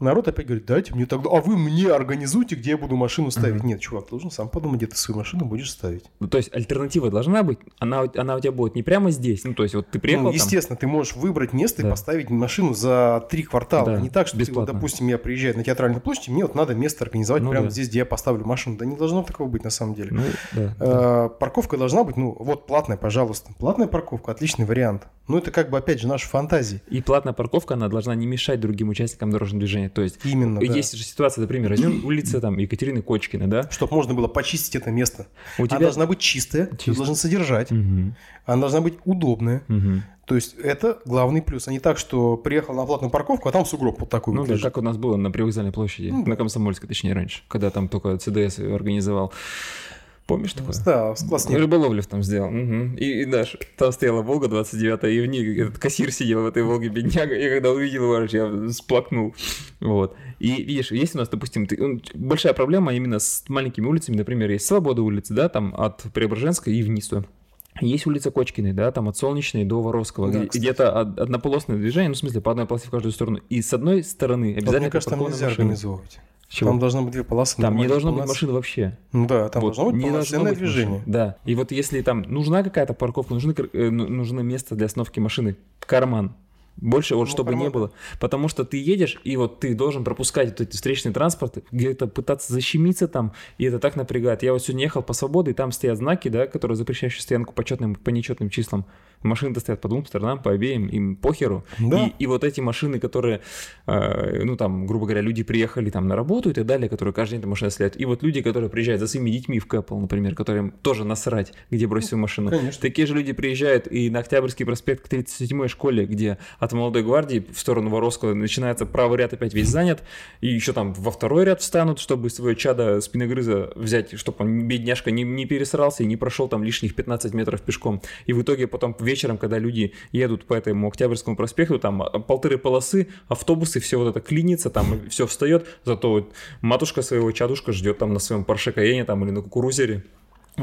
Народ опять говорит, дайте мне тогда, а вы мне организуйте, где я буду машину ставить. Нет, чувак, должен сам подумать, где ты свою машину будешь ставить. Ну, то есть альтернатива должна быть, она, у- она у тебя будет не прямо здесь, ну, то есть вот ты приехал Ну, там, естественно, ты можешь выбрать место Да. и поставить машину за три квартала. Да, не так, что ты, вот, допустим, я приезжаю на театральную площадь, мне вот надо место организовать Ну прямо да. здесь, где я поставлю машину. Да не должно такого быть на самом деле. ну, да, да. Э, Парковка должна быть, ну, вот платная, пожалуйста. Платная парковка, отличный вариант. Ну, это как бы, опять же, наши фантазии. И платная парковка, она должна не мешать другим участникам дорожного движения. То есть Именно, да. есть же ситуация, например, возьмем улица там Екатерины Кочкиной, да? Чтобы можно было почистить это место. У Она тебя... должна быть чистая, ты Чистая. должен содержать. Мгм, Она должна быть удобная. мгм. То есть это главный плюс. А не так, что приехал на платную парковку, а там сугроб вот такой Ну вот да, как у нас было на привокзальной площади, Ну да. на Комсомольской, точнее, раньше, когда там только ЦДС организовал. Помнишь такое? Да, классно. Рыболовлев там сделал. Мгм. И, и Даш, там стояла Волга 29 и в ней этот кассир сидел в этой Волге, бедняга. И когда увидел его, я сплакнул. Вот. И видишь, есть у нас, допустим, ты- большая проблема именно с маленькими улицами, например, есть Свобода улицы, да, там от Преображенской и вниз. Есть улица Кочкиной, да, там от Солнечной до Воровского, Да, где-то од- однополосное движение, ну, в смысле, по одной полосе в каждую сторону. И с одной стороны обязательно мне кажется, там нельзя машина. организовывать. Чего? Там должно быть две полосы. Там не должно быть полос. машин вообще. Ну да, там Вот, должно быть не должно быть движение. машин. Да. И вот если там нужна какая-то парковка, нужны, э, ну- нужно место для остановки машины, карман. Больше вот Ну, чтобы не карман, было. Потому что ты едешь, и вот ты должен пропускать вот эти встречные транспорты, где-то пытаться защемиться там, и это так напрягает. Я вот сегодня ехал по свободе, и там стоят знаки, да, которые запрещающие стоянку по четным, по нечетным числам. Машины-то стоят по двум сторонам, по обеим, им похеру. Да. И, и вот эти машины, которые, э, ну там, грубо говоря, люди приехали там на работу и так далее, которые каждый день там машины следуют. И вот люди, которые приезжают за своими детьми в Кэпл, например, которым тоже насрать, где бросить свою машину. Конечно. Такие же люди приезжают и на Октябрьский проспект к 37-й школе, где от Молодой гвардии в сторону Воровского начинается правый ряд опять весь занят, и еще там во второй ряд встанут, чтобы свое чадо спиногрыза взять, чтобы он, бедняжка, не, не пересрался и не прошел там лишних 15 метров пешком. И в итоге потом вечером, когда люди едут по этому Октябрьскому проспекту, там а, полторы полосы, автобусы, все вот это клинится, там все встает, зато вот матушка своего чадушка ждет там на своем Порше Каене там или на кукурузере,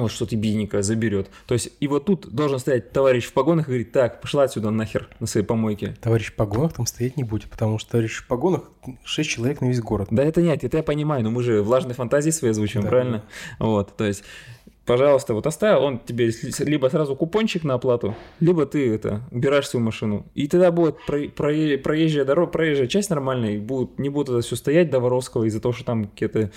вот что-то бедненькое заберет. То есть, и вот тут должен стоять товарищ в погонах и говорить, так, пошла отсюда нахер на своей помойке. Товарищ в погонах там стоять не будет, потому что товарищ в погонах 6 человек на весь город. Да это нет, это я понимаю, но мы же влажные фантазии свои озвучиваем, Да, правильно? Вот, то есть, пожалуйста, вот оставил, он тебе либо сразу купончик на оплату, либо ты это, убираешь свою машину. И тогда будет про- про- проезжая дорога, проезжая часть нормальная, и будут, не будут это все стоять до Воровского из-за того, что там какие-то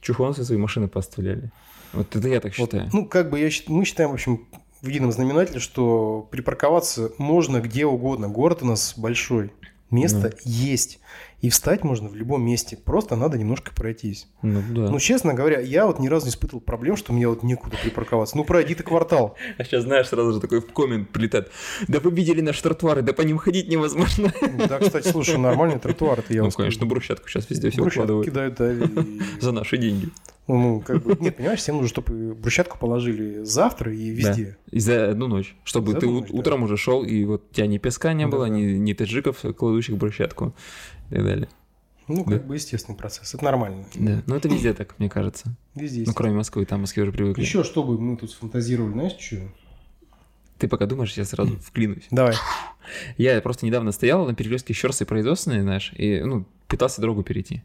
чухонцы свои машины поставляли. Вот это я так Вот, считаю. ну, как бы я, мы считаем, в общем, в едином знаменателе, что припарковаться можно где угодно. Город у нас большой. Место есть. И встать можно в любом месте. Просто надо немножко пройтись. Ну да. Ну, честно говоря, я вот ни разу не испытывал проблем, что мне вот некуда припарковаться. Ну, пройди ты квартал. А сейчас, знаешь, сразу же такой в коммент прилетает. Да вы видели наши тротуары, да по ним ходить невозможно. Да, кстати, слушай, нормальный тротуар, это я Ну, конечно, брусчатку сейчас везде все укладывают. кидают, да, За наши деньги. Ну, ну, как бы, нет, понимаешь, всем нужно, чтобы брусчатку положили завтра и везде. И за одну ночь. Чтобы За ты ночь, да. утром уже шел, и вот у тебя ни песка не Да, было, да. ни, ни таджиков, кладущих брусчатку и так далее. Ну, Да. как бы естественный процесс, это нормально. Да. Ну, это везде так, мне кажется. Везде Ну, кроме Москвы, там в Москве уже привыкли. Еще чтобы мы тут фантазировали, знаешь, что? Ты пока думаешь, я сразу вклинусь. Давай. Я просто недавно стоял на перекрестке Щерса и производственной, знаешь, и, ну, пытался дорогу перейти.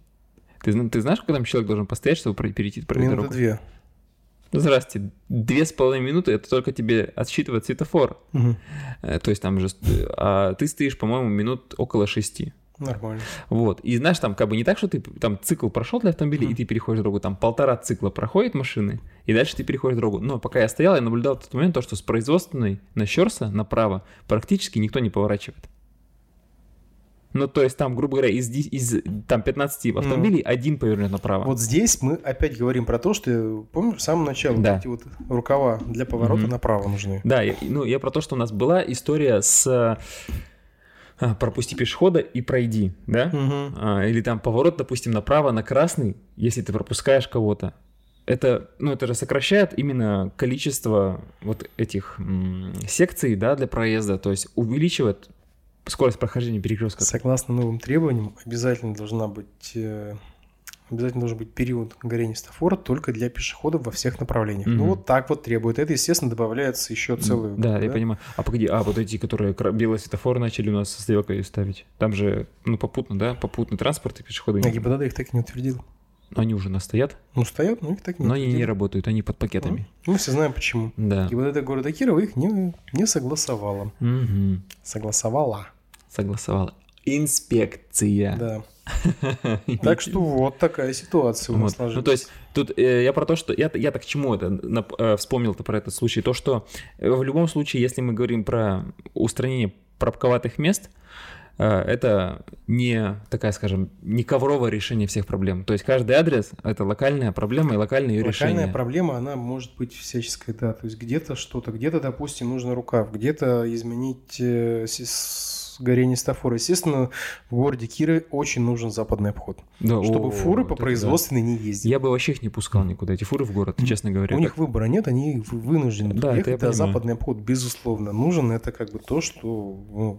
Ты, ты знаешь, когда там человек должен постоять, чтобы перейти про Минуты дорогу? две. Ну, Здрасте, две с половиной минуты это только тебе отсчитывает светофор. Э, То есть там же, а ты стоишь, по-моему, минут около шести. Нормально. Вот. И знаешь, там как бы не так, что ты там цикл прошел для автомобиля, Мгм. и ты переходишь дорогу, там полтора цикла проходит машины, и дальше ты переходишь дорогу. Но пока я стоял, я наблюдал в тот момент то, что с производственной на Щерса направо практически никто не поворачивает. Ну, то есть там, грубо говоря, из, из там 15 автомобилей один повернет направо. Вот здесь мы опять говорим про то, что, помнишь, в самом начале Да. вот эти вот рукава для поворота Мгм. направо нужны. Да, я- ну я про то, что у нас была история с пропусти пешехода и пройди, да? А, или там поворот, допустим, направо на красный, если ты пропускаешь кого-то. Это, ну, это же сокращает именно количество вот этих м, секций, да, для проезда, то есть увеличивает скорость прохождения перекрестка. Согласно новым требованиям, обязательно должна быть э, обязательно должен быть период горения светофора только для пешеходов во всех направлениях. Ну Мгм. вот так вот требует. Это, естественно, добавляется еще целую. Да, я понимаю. А погоди, а вот эти, которые белый светофор начали у нас со стрелкой ставить, там же, ну, попутно, да, попутный транспорт и пешеходы. А ГИБДД их так и не утвердил. Они уже настоят, Ну, стоят, но их так и не но они не утвердили. работают, они под пакетами. Мы все знаем почему. Да. ГИБДД города Кирова их не, не согласовала. Мгм. Согласовала. Согласовала. Инспекция. Да. Так что вот такая ситуация у нас Вот. сложилась. Ну, то есть, тут э, я про то, что... Я, я так к чему это нап- э, вспомнил-то про этот случай? То, что э, в любом случае, если мы говорим про устранение пробковатых мест, это не такая, скажем, не ковровое решение всех проблем. То есть каждый адрес — это локальная проблема и локальное ее Локальная решение. проблема, она может быть всяческая, да. То есть где-то что-то, где-то, допустим, нужно рукав, где-то изменить горение светофора. Естественно, в городе Киры очень нужен западный обход, Да, чтобы о, фуры вот по это да. производственной не ездили. Я бы вообще их не пускал никуда, эти фуры в город, честно говоря. У них выбора нет, они вынуждены Да, это ехать, а понимаю. западный обход, безусловно, нужен. Это как бы то, что ну,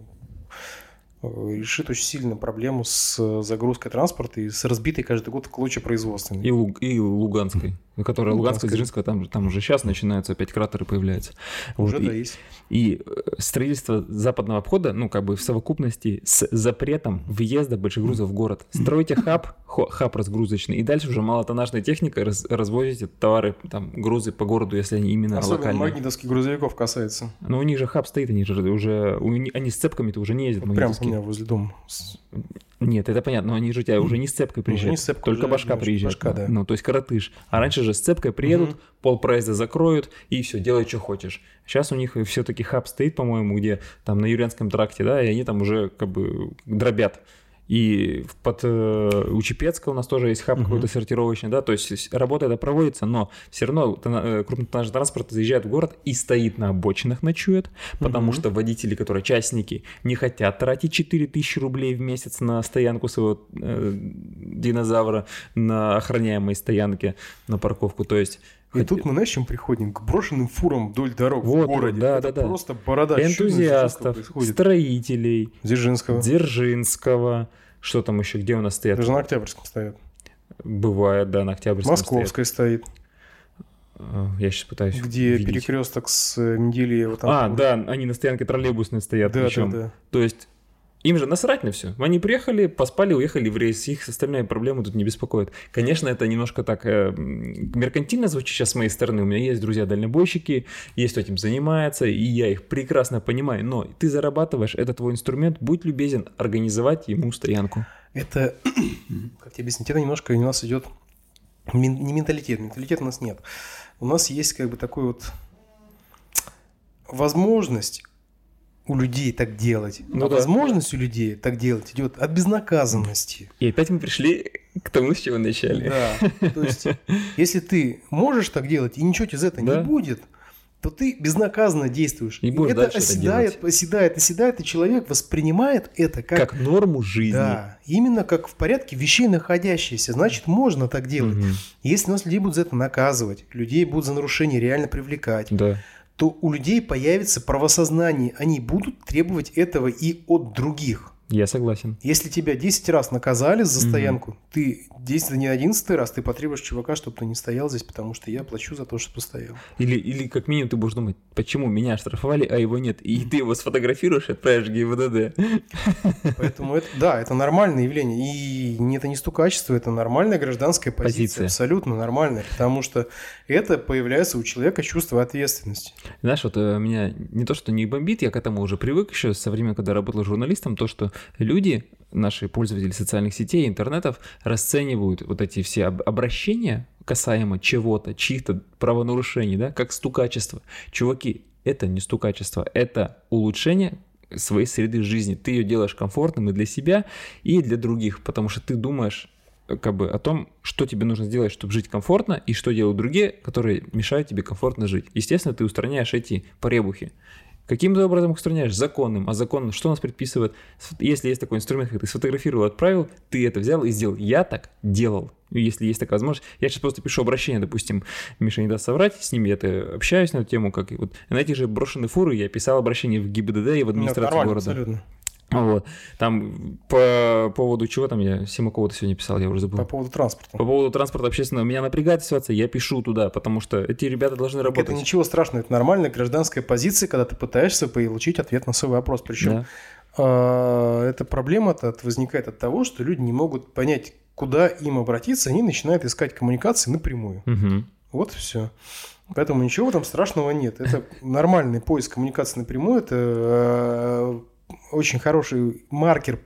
э, решит очень сильно проблему с э, загрузкой транспорта и с разбитой каждый год в клочья производственной. И, Луг- и Луганской, которая Луганская, Луганской. Дзержинская, там, там уже сейчас начинаются опять кратеры появляются. Уже Вот, и- да, есть. И э, строительство западного обхода, ну, как бы в совокупности с запретом въезда больших грузов в город. Стройте хаб, хаб разгрузочный, и дальше уже малотоннажной техникой раз- развозите товары, там, грузы по городу, если они именно Особенно локальные. магнитовских грузовиков касается. Но у них же хаб стоит, они же уже, у ни- они с цепками-то уже не ездят Вот прям у меня возле дома. Нет, это понятно, но они же у тебя уже не с цепкой приезжают, не с цепкой, только уже башка немножко приезжает. башка, да. Ну, то есть коротыш. А раньше же с цепкой приедут, Мгм. пол проезда закроют, и все, делай, что хочешь. Сейчас у них все-таки хаб стоит, по-моему, где там на Юрянском тракте, да, и они там уже как бы дробят. И под э, у Чепецка у нас тоже есть хаб Мгм. какой-то сортировочный, да, то есть работа это проводится, но все равно э, крупнотоннажный транспорт заезжает в город и стоит на обочинах, ночует, потому Мгм. что водители, которые частники, не хотят тратить 4000 рублей в месяц на стоянку своего э, динозавра на охраняемой стоянке, на парковку, то есть... И хоть- тут мы, знаешь, чем приходим? К брошенным фурам вдоль дорог Вот, в городе. да, Это да, да. просто борода. энтузиастов, строителей, Дзержинского. Дзержинского, что там еще, где у нас стоят? Даже на Октябрьском стоят. Бывает, да, на Октябрьском Московская стоит. стоят. Э, Я сейчас пытаюсь Где перекресток с Менделеева. там А, тоже. да, они на стоянке троллейбусной стоят. да, да, причем. да. То есть им же насрать на все. Они приехали, поспали, уехали в рейс. Их остальные проблемы тут не беспокоят. Конечно, это немножко так э, меркантильно звучит сейчас с моей стороны. У меня есть друзья-дальнобойщики, есть кто этим занимается, и я их прекрасно понимаю. Но ты зарабатываешь, это твой инструмент, будь любезен организовать ему стоянку. Это, как тебе объяснить, это немножко у нас идет не менталитет, менталитет у нас нет. У нас есть как бы такой вот возможность у людей так делать. Ну а да. возможность у людей так делать идет от безнаказанности. И опять мы пришли к тому, с чего начали. Да. То есть, если ты можешь так делать, и ничего из этого Да. не будет, то ты безнаказанно действуешь. И будешь это дальше это оседает, оседает, оседает, и человек воспринимает это как, Как норму жизни. да, именно как в порядке вещей находящиеся. Значит, можно так делать. Мгм. Если нас людей будут за это наказывать, людей будут за нарушение реально привлекать, Да. То у людей появится правосознание. Они будут требовать этого и от других. Я согласен. Если тебя 10 раз наказали за стоянку, ты 10 не 11 раз, ты потребуешь чувака, чтобы ты не стоял здесь, потому что я плачу за то, что постоял. Или, или как минимум ты будешь думать, почему меня штрафовали, а его нет. И ты его сфотографируешь и отправишь в ГИБДД. Поэтому это, да, это нормальное явление. И это не стукачество, это нормальная гражданская позиция. Позиция. Абсолютно нормальная. Потому что это появляется у человека чувство ответственности. Знаешь, вот э, меня не то, что не бомбит, я к этому уже привык еще со времен, когда работал журналистом, то, что люди, наши пользователи социальных сетей, интернетов, расценивают вот эти все об- обращения касаемо чего-то, чьих-то правонарушений, да, как стукачество. Чуваки, это не стукачество, это улучшение своей среды жизни. Ты ее делаешь комфортным и для себя, и для других, потому что ты думаешь э, как бы о том, что тебе нужно сделать, чтобы жить комфортно, и что делают другие, которые мешают тебе комфортно жить. Естественно, ты устраняешь эти поребухи. Каким ты образом их устраняешь? Законным. А закон что нас предписывает? Если есть такой инструмент, как ты сфотографировал, отправил, ты это взял и сделал. Я так делал. И Если есть такая возможность. Я сейчас просто пишу обращение, допустим, Миша не даст соврать, с ними я общаюсь на эту тему, как и вот на эти же брошенные фуры я писал обращение в ГИБДД и в Ну, это администрацию города. абсолютно. Вот. Там по поводу чего там я Симакова-то сегодня писал, я уже забыл. По поводу транспорта. По поводу транспорта общественного меня напрягает ситуация, я пишу туда, потому что эти ребята должны Так работать. Это ничего страшного, это нормальная гражданская позиция, когда ты пытаешься получить ответ на свой вопрос. Причем Да. а, эта проблема-то возникает от того, что люди не могут понять, куда им обратиться, они начинают искать коммуникации напрямую. Мгм. Вот и все. Поэтому ничего этом страшного нет. Это нормальный поиск коммуникации напрямую. Это э, очень хороший маркер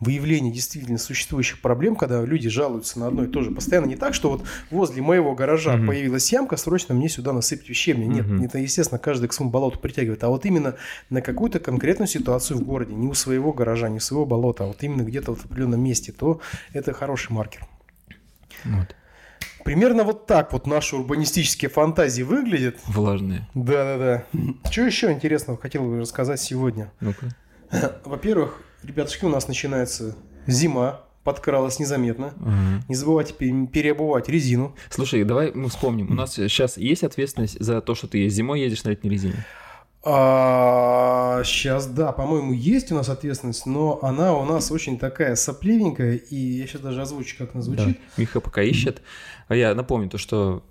выявления действительно существующих проблем, когда люди жалуются на одно и то же. Постоянно не так, что вот возле моего гаража Мгм. появилась ямка, срочно мне сюда насыпьте щебня. Нет, Мгм. это, естественно, каждый к своему болоту притягивает. А вот именно на какую-то конкретную ситуацию в городе, не у своего гаража, не у своего болота, а вот именно где-то в определенном месте, то это хороший маркер. Вот. Примерно вот так вот наши урбанистические фантазии выглядят. Влажные. Да-да-да. Что еще интересного хотел бы рассказать сегодня? Ну-ка. Во-первых, ребятушки, у нас начинается зима, подкралась незаметно. Ага. Не забывайте пе- переобувать резину. Слушай, давай мы вспомним. У нас сейчас есть ответственность за то, что ты зимой едешь на летней резине? сейчас, да, по-моему, есть у нас ответственность, но она у нас очень такая сопливенькая, и я сейчас даже озвучу, как она звучит. Да. Миха пока ищет. А я напомню то, что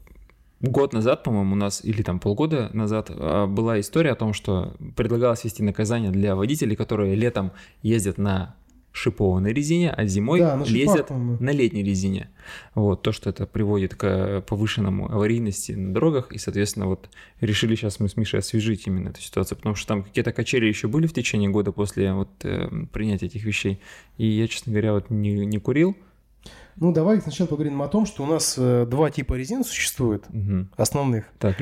год назад, по-моему, у нас, или там полгода назад, а, была история о том, что предлагалось ввести наказание для водителей, которые летом ездят на шипованной резине, а зимой Да, на шипах, ездят по-моему. на летней резине. Вот, то, что это приводит к повышенному аварийности на дорогах, и, соответственно, вот решили сейчас мы с Мишей освежить именно эту ситуацию, потому что там какие-то качели еще были в течение года после вот э, принятия этих вещей, и я, честно говоря, вот не, не курил, Ну, давай сначала поговорим о том, что у нас э, два типа резин существует, Мгм. основных. Так,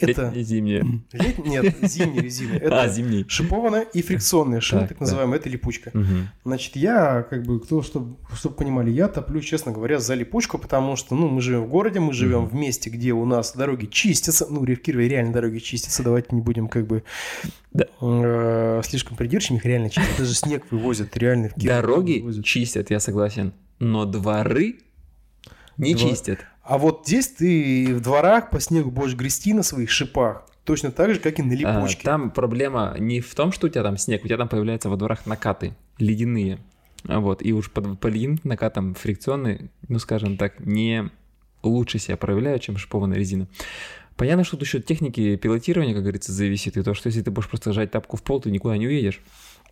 Это зимняя. лет- нет, зимние резины. Это А, зимний. шипованная и фрикционная шина, Так, так да. называемая, это липучка. Мгм. Значит, я, как бы, кто, чтобы, чтобы понимали, я топлю, честно говоря, за липучку, потому что, ну, мы живем в городе, мы живем Мгм. в месте, где у нас дороги чистятся, ну, в Кирове реально дороги чистятся, давайте не будем, как бы, Да. э, слишком придирчивыми, их реально чистят, даже снег вывозят реально в Кирово. Дороги вывозят. чистят, я согласен, но дворы не Два- чистят. А вот здесь ты в дворах по снегу будешь грести на своих шипах, точно так же, как и на А, липучке. там проблема не в том, что у тебя там снег, у тебя там появляются во дворах накаты ледяные. А Вот, и уж под, по ледяным накатам фрикционные, ну, скажем так, не лучше себя проявляют, чем шипованная резина. Понятно, что тут еще техники пилотирования, как говорится, зависит, и то, что если ты будешь просто жать тапку в пол, ты никуда не уедешь.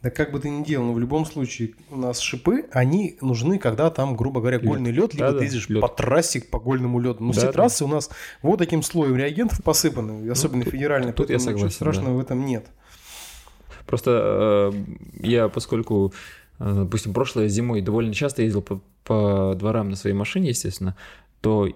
Да как бы ты ни делал, но в любом случае у нас шипы, они нужны, когда там, грубо говоря, гольный лед, либо Да-да, ты ездишь лёд. по трассе по гольному леду. Но все Да-да. трассы у нас вот таким слоем реагентов посыпаны, и особенно тут- федеральные, тут я поэтому ничего согласен, страшного в этом нет. Просто э, я, поскольку, э, допустим, прошлой зимой довольно часто ездил по, по дворам на своей машине, естественно, то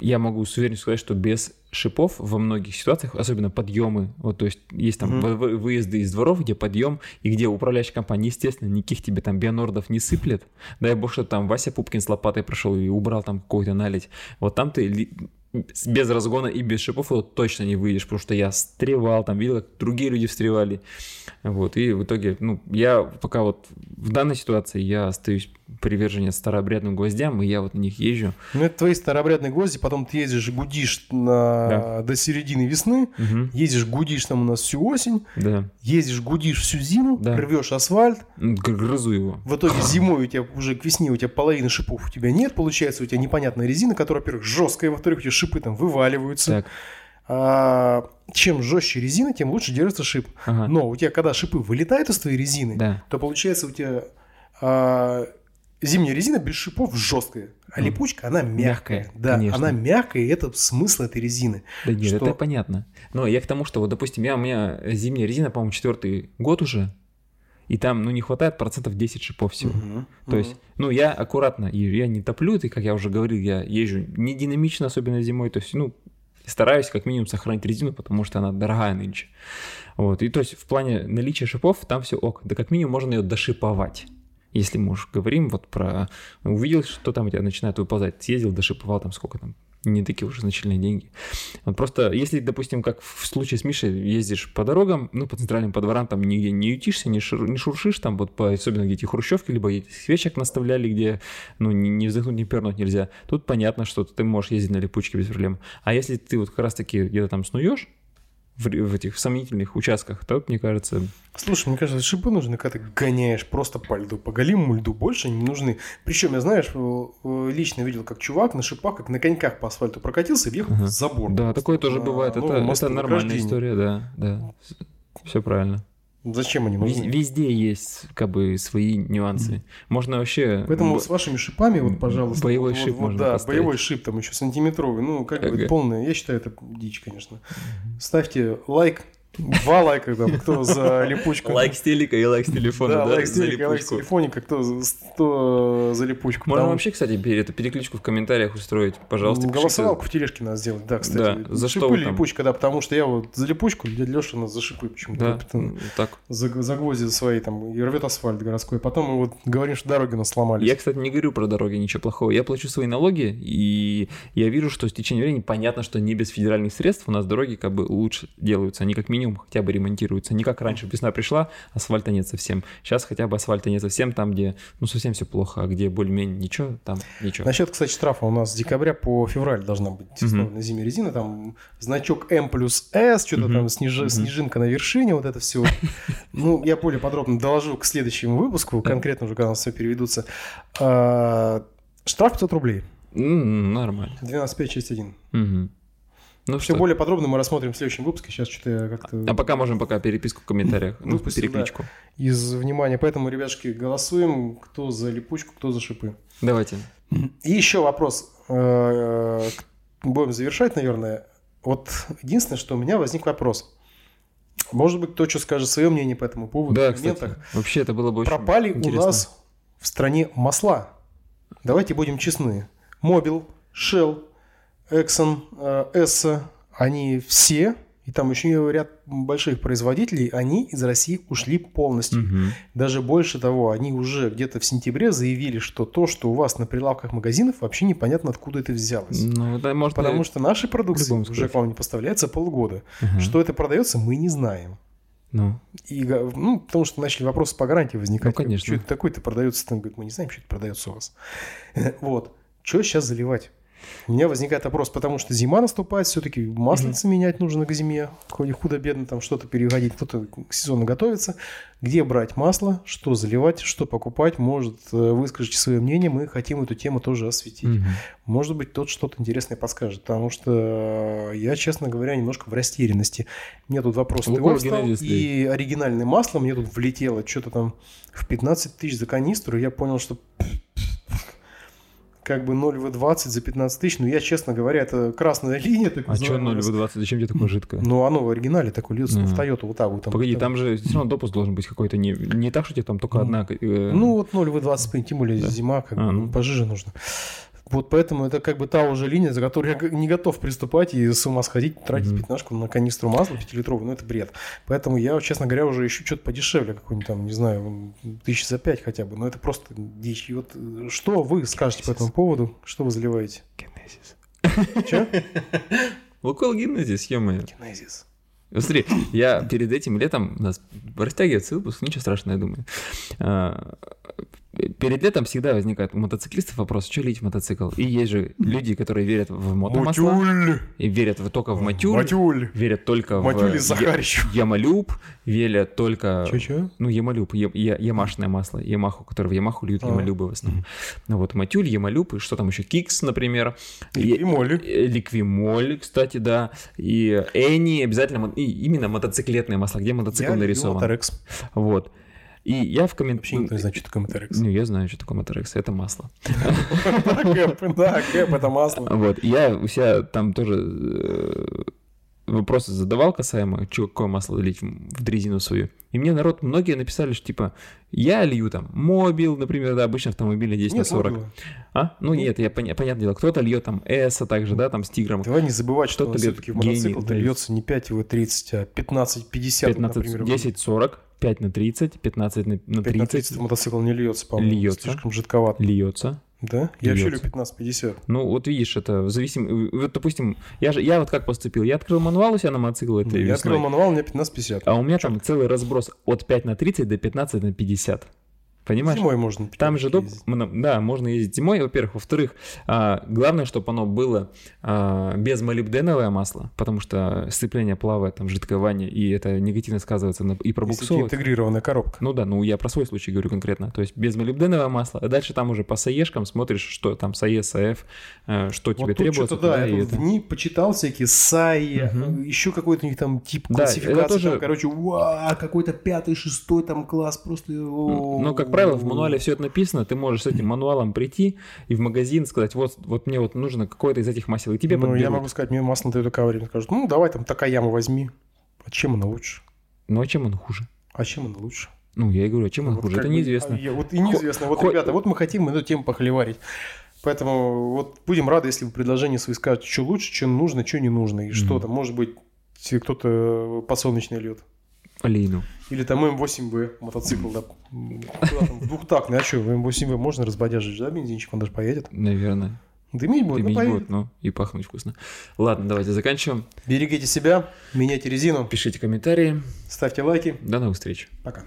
я могу с уверенностью сказать, что без шипов во многих ситуациях, особенно подъемы, вот, то есть есть там вы- выезды из дворов, где подъем, и где управляющая компания, естественно, никаких тебе там бионордов не сыплет. Дай бог, что там Вася Пупкин с лопатой прошел и убрал там какой-то налить. Вот там ты без разгона и без шипов вот точно не выйдешь, потому что я стревал, там видел, как другие люди встревали. Вот, и в итоге, ну, я пока вот в данной ситуации я остаюсь приверженец старообрядным гвоздям, и я вот на них езжу. Ну, это твои старообрядные гвозди, потом ты ездишь, гудишь на... до середины весны, Мгм, ездишь, гудишь там у нас всю осень, да. ездишь, гудишь всю зиму, Да. рвешь асфальт, Грызу его. в итоге зимой у тебя уже к весне у тебя половины шипов у тебя нет, получается у тебя непонятная резина, которая, во-первых, жесткая, во-вторых, у тебя шипы там вываливаются. Так, А, чем жестче резина, тем лучше держится шип. ага. Но у тебя, когда шипы вылетают из твоей резины, Да. то получается у тебя а, зимняя резина без шипов жесткая, а Мгм. липучка она мягкая. Мягкая, да, конечно. она мягкая, и это смысл этой резины. Да нет, Что? это понятно. Но я к тому, что вот, допустим, я, у меня зимняя резина, по-моему, четвертый год уже, и там, ну, не хватает процентов 10 шипов всего. Мгм. То есть, ну, я аккуратно езжу, я не топлю, и, как я уже говорил, я езжу не динамично, особенно зимой, то есть, ну, стараюсь как минимум сохранить резину, потому что она дорогая нынче. Вот, и то есть в плане наличия шипов там все ок, да как минимум можно ее дошиповать. Если мы уж говорим вот про... Увидел, что там у тебя начинает выползать, съездил, дошиповал там сколько там, не такие уже значительные деньги. Вот просто, если, допустим, как в случае с Мишей, ездишь по дорогам, ну, по центральным, по дворам, там нигде не ютишься, не, шур- не шуршишь, там вот по, особенно где эти хрущевки, либо эти свечек наставляли, где, ну, не, не вздохнуть, не пернуть нельзя. Тут понятно, что ты можешь ездить на липучке без проблем. А если ты вот как раз-таки где-то там снуешь, в, в этих сомнительных участках, то, мне кажется, Слушай, мне кажется, шипы нужны, когда ты гоняешь просто по льду. По голимому льду больше не нужны. Причем, я, знаешь, э, э, лично видел, как чувак на шипах, как на коньках по асфальту прокатился и въехал Ага. в забор. да, такое тоже бывает. Это, это на нормальная история, да, да. Все правильно. Зачем они нужны? Везде есть как бы свои нюансы. Можно вообще... Поэтому б- с вашими шипами, вот, пожалуйста. Боевой вот- шип вот, можно Да, поставить. боевой шип там еще сантиметровый. Ну, как бы Ага. это полное. Я считаю, это дичь, конечно. Ставьте лайк. Два лайка, там, кто за липучку. с телека и лайк с телефона, Да, да, лайк с телека, лайк с телефоника, кто за, кто за липучку. Можно вообще, кстати, эту перекличку в комментариях устроить, пожалуйста. пишите. Голосовалку в тележке надо сделать, да, кстати. Да, за шипы что там? липучка, да, потому что я вот за липучку, дядя Леша нас за шипы почему-то. Да, так. За, за гвозди свои там и рвет асфальт городской. Потом мы вот говорим, что дороги нас сломались. Я, кстати, не говорю про дороги ничего плохого. Я плачу свои налоги, и я вижу, что с течением времени понятно, что не без федеральных средств у нас дороги как бы лучше делаются. Они как минимум хотя бы ремонтируются. Не как раньше, весна пришла, асфальта нет совсем. Сейчас хотя бы асфальта нет совсем там, где ну совсем все плохо, а где более-менее ничего, там ничего. Насчет, кстати, штрафа у нас с декабря по февраль должна быть установлена зимняя резина. Там значок М плюс С, что-то Мгм. там сниж- Мгм. снежинка на вершине, вот это все. Ну, я более подробно доложу к следующему выпуску, конкретно уже, когда у нас все переведутся. А, Штраф 500 рублей. Нормально. 12.5, часть 1. Мгм. Ну Все что, более подробно мы рассмотрим в следующем выпуске. Сейчас что-то как-то... а пока можем пока переписку в комментариях, ну, Выпустил, перекличку. из внимания. Поэтому, ребятушки, голосуем, кто за липучку, кто за шипы. Давайте. И еще вопрос. Э, Будем завершать, наверное. Вот единственное, что у меня возник вопрос. Может быть, кто что скажет свое мнение по этому поводу. Да, в кстати, комментах. вообще это было бы очень Пропали интересно. у нас в стране масла. Давайте будем честны. Мобил, Shell, Exxon, э, Esso, они все, и там еще ряд больших производителей, они из России ушли полностью. Мгм. Даже больше того, они уже где-то в сентябре заявили, что то, что у вас на прилавках магазинов, вообще непонятно, откуда это взялось. Ну, да, можно... Потому что наши продукции уже к вам не поставляется полгода. Ага. Что это продается, мы не знаем. Ну, И, ну, потому что начали вопросы по гарантии возникать. Ну, конечно. Что это такое-то продается? Там, говорит, мы не знаем, что это продается у вас. Вот. Что сейчас заливать? У меня возникает вопрос, потому что зима наступает, все-таки маслица менять нужно к зиме, хоть худо-бедно там что-то перегодить, кто-то к сезону готовится. Где брать масло, что заливать, что покупать, может, э, выскажите свое мнение, мы хотим эту тему тоже осветить. Мгм. Может быть, тот что-то интересное подскажет, потому что я, честно говоря, немножко в растерянности. Мне тут вопрос встал, Генезис и оригинальное масло мне тут влетело что-то там в 15 тысяч за канистру, я понял, что как бы 0 в 20 за 15 тысяч, ну я, честно говоря, это красная линия. Так А что называемая. 0 в 20? Зачем тебе такое жидкое? Ну, оно в оригинале такое льется, в Тойоту вот так вот. Погоди, там же все равно допуск должен быть какой-то не, не так, что тебе там только Ну, одна. э, Ну, вот 0 в 20, тем более зима, как А, бы, ну. пожиже нужно. Вот поэтому это как бы та уже линия, за которую я не готов приступать и с ума сходить, тратить Мгм. пятнашку на канистру масла пятилитровую, ну это бред. Поэтому я, честно говоря, уже ищу что-то подешевле, какой-нибудь там, не знаю, тысяч за пять хотя бы, но это просто дичь. И вот э, что вы скажете по этому поводу, что вы заливаете? Генезис. Че? Лукойл Генезис, ё-моё. Генезис. Смотри, я перед этим летом, у нас растягивается выпуск, ничего страшного, я думаю. Перед летом всегда возникает у мотоциклистов вопрос, что лить в мотоцикл. И есть же люди, которые верят в мотомасла, Матюль! и верят в- только в матюль, Матюль! верят только Матюль в из Захарича. я- ямалюб, верят только... Че-че? Ну, ямалюб, я, я- ямашное масло, ямаху, которое в ямаху льют А. ямалюбы в основном. Ну вот матюль, ямалюб, и что там еще, кикс, например. Ликвимоль. э, Ликвимоль, кстати, да. И Эни обязательно, и именно мотоциклетное масло, где мотоцикл Я нарисован. Моторекс. Вот. И я в Вообще никто не комментариях... знает, что такое Моторекс. Ну, я знаю, что такое Моторекс, это масло. Да, Кэп, это масло. Вот, я у себя там тоже э, вопросы задавал касаемо, чё, какое масло лить в, в дрезину свою. И мне народ, многие написали, что типа, я лью там мобил, например, да, обычно автомобили 10 на Нет, 40. мобила. А? Ну нет, я поня- понятное дело, кто-то льет там эса также, да, там с тигром. Давай не забывать, что Кто-то все-таки в мотоцикл льется не 5 в 30, а 15 50, 15, например. 10, 40, 5 на 30, 15 на, на 5 на 30 30 мотоцикл не льется, по-моему. Льется. Слишком жидковато. льется. Да? Я вообще Льется. люблю 15 50. Ну, вот видишь, это в зависимости... Вот, допустим, я же, я вот как поступил, я открыл мануал у себя на мотоцикл этой Я весной, открыл мануал, у меня 15 50. а у меня там целый разброс от 5 на 30 до 15 на 50. Понимаешь? Зимой можно. Там же доп... ездить. да, можно ездить зимой, во-первых. Во-вторых, а, главное, чтобы оно было а, без молибденовое масло, потому что сцепление плавает, там жидкование, и это негативно сказывается на... и тебе пробуксовывает. интегрированная коробка. Ну да, ну я про свой случай говорю конкретно. То есть без молибденового масла, а дальше там уже по саешкам смотришь, что там САЕ, САФ, э, что тебе вот тут требуется. да, я это. в ней почитал всякие САИ, Мгм. еще какой-то у них там тип Да, классификации. тоже- там, короче, уа, какой-то пятый, шестой там класс, просто... Ну, как правило, в мануале все это написано, ты можешь с этим мануалом прийти и в магазин сказать, вот, вот мне вот нужно какое-то из этих масел, и тебе Ну, я подберут. могу сказать, мне масло на Toyota Camry скажут, ну, давай там такая яма возьми. А чем она лучше? Ну, а чем он хуже? А чем она лучше? Ну, я и говорю, а чем он Вот хуже? Это бы, неизвестно. а, я- вот и неизвестно. Вот, Хо- ребята, вот мы хотим эту тему похоливарить. Поэтому вот будем рады, если вы предложения свои скажете, что лучше, что нужно, что не нужно. И что Мгм. там, может быть, кто-то подсолнечный льет. Алину. Или там М8В мотоцикл, да. Двухтактный, а что, М8В можно разбодяжить, да, бензинчик, он даже поедет. Наверное. Дымить будет, ну, Дымить поедет. будет, ну, и пахнуть вкусно. Ладно, давайте заканчиваем. Берегите себя, меняйте резину, Пишите комментарии. ставьте лайки. До новых встреч. Пока.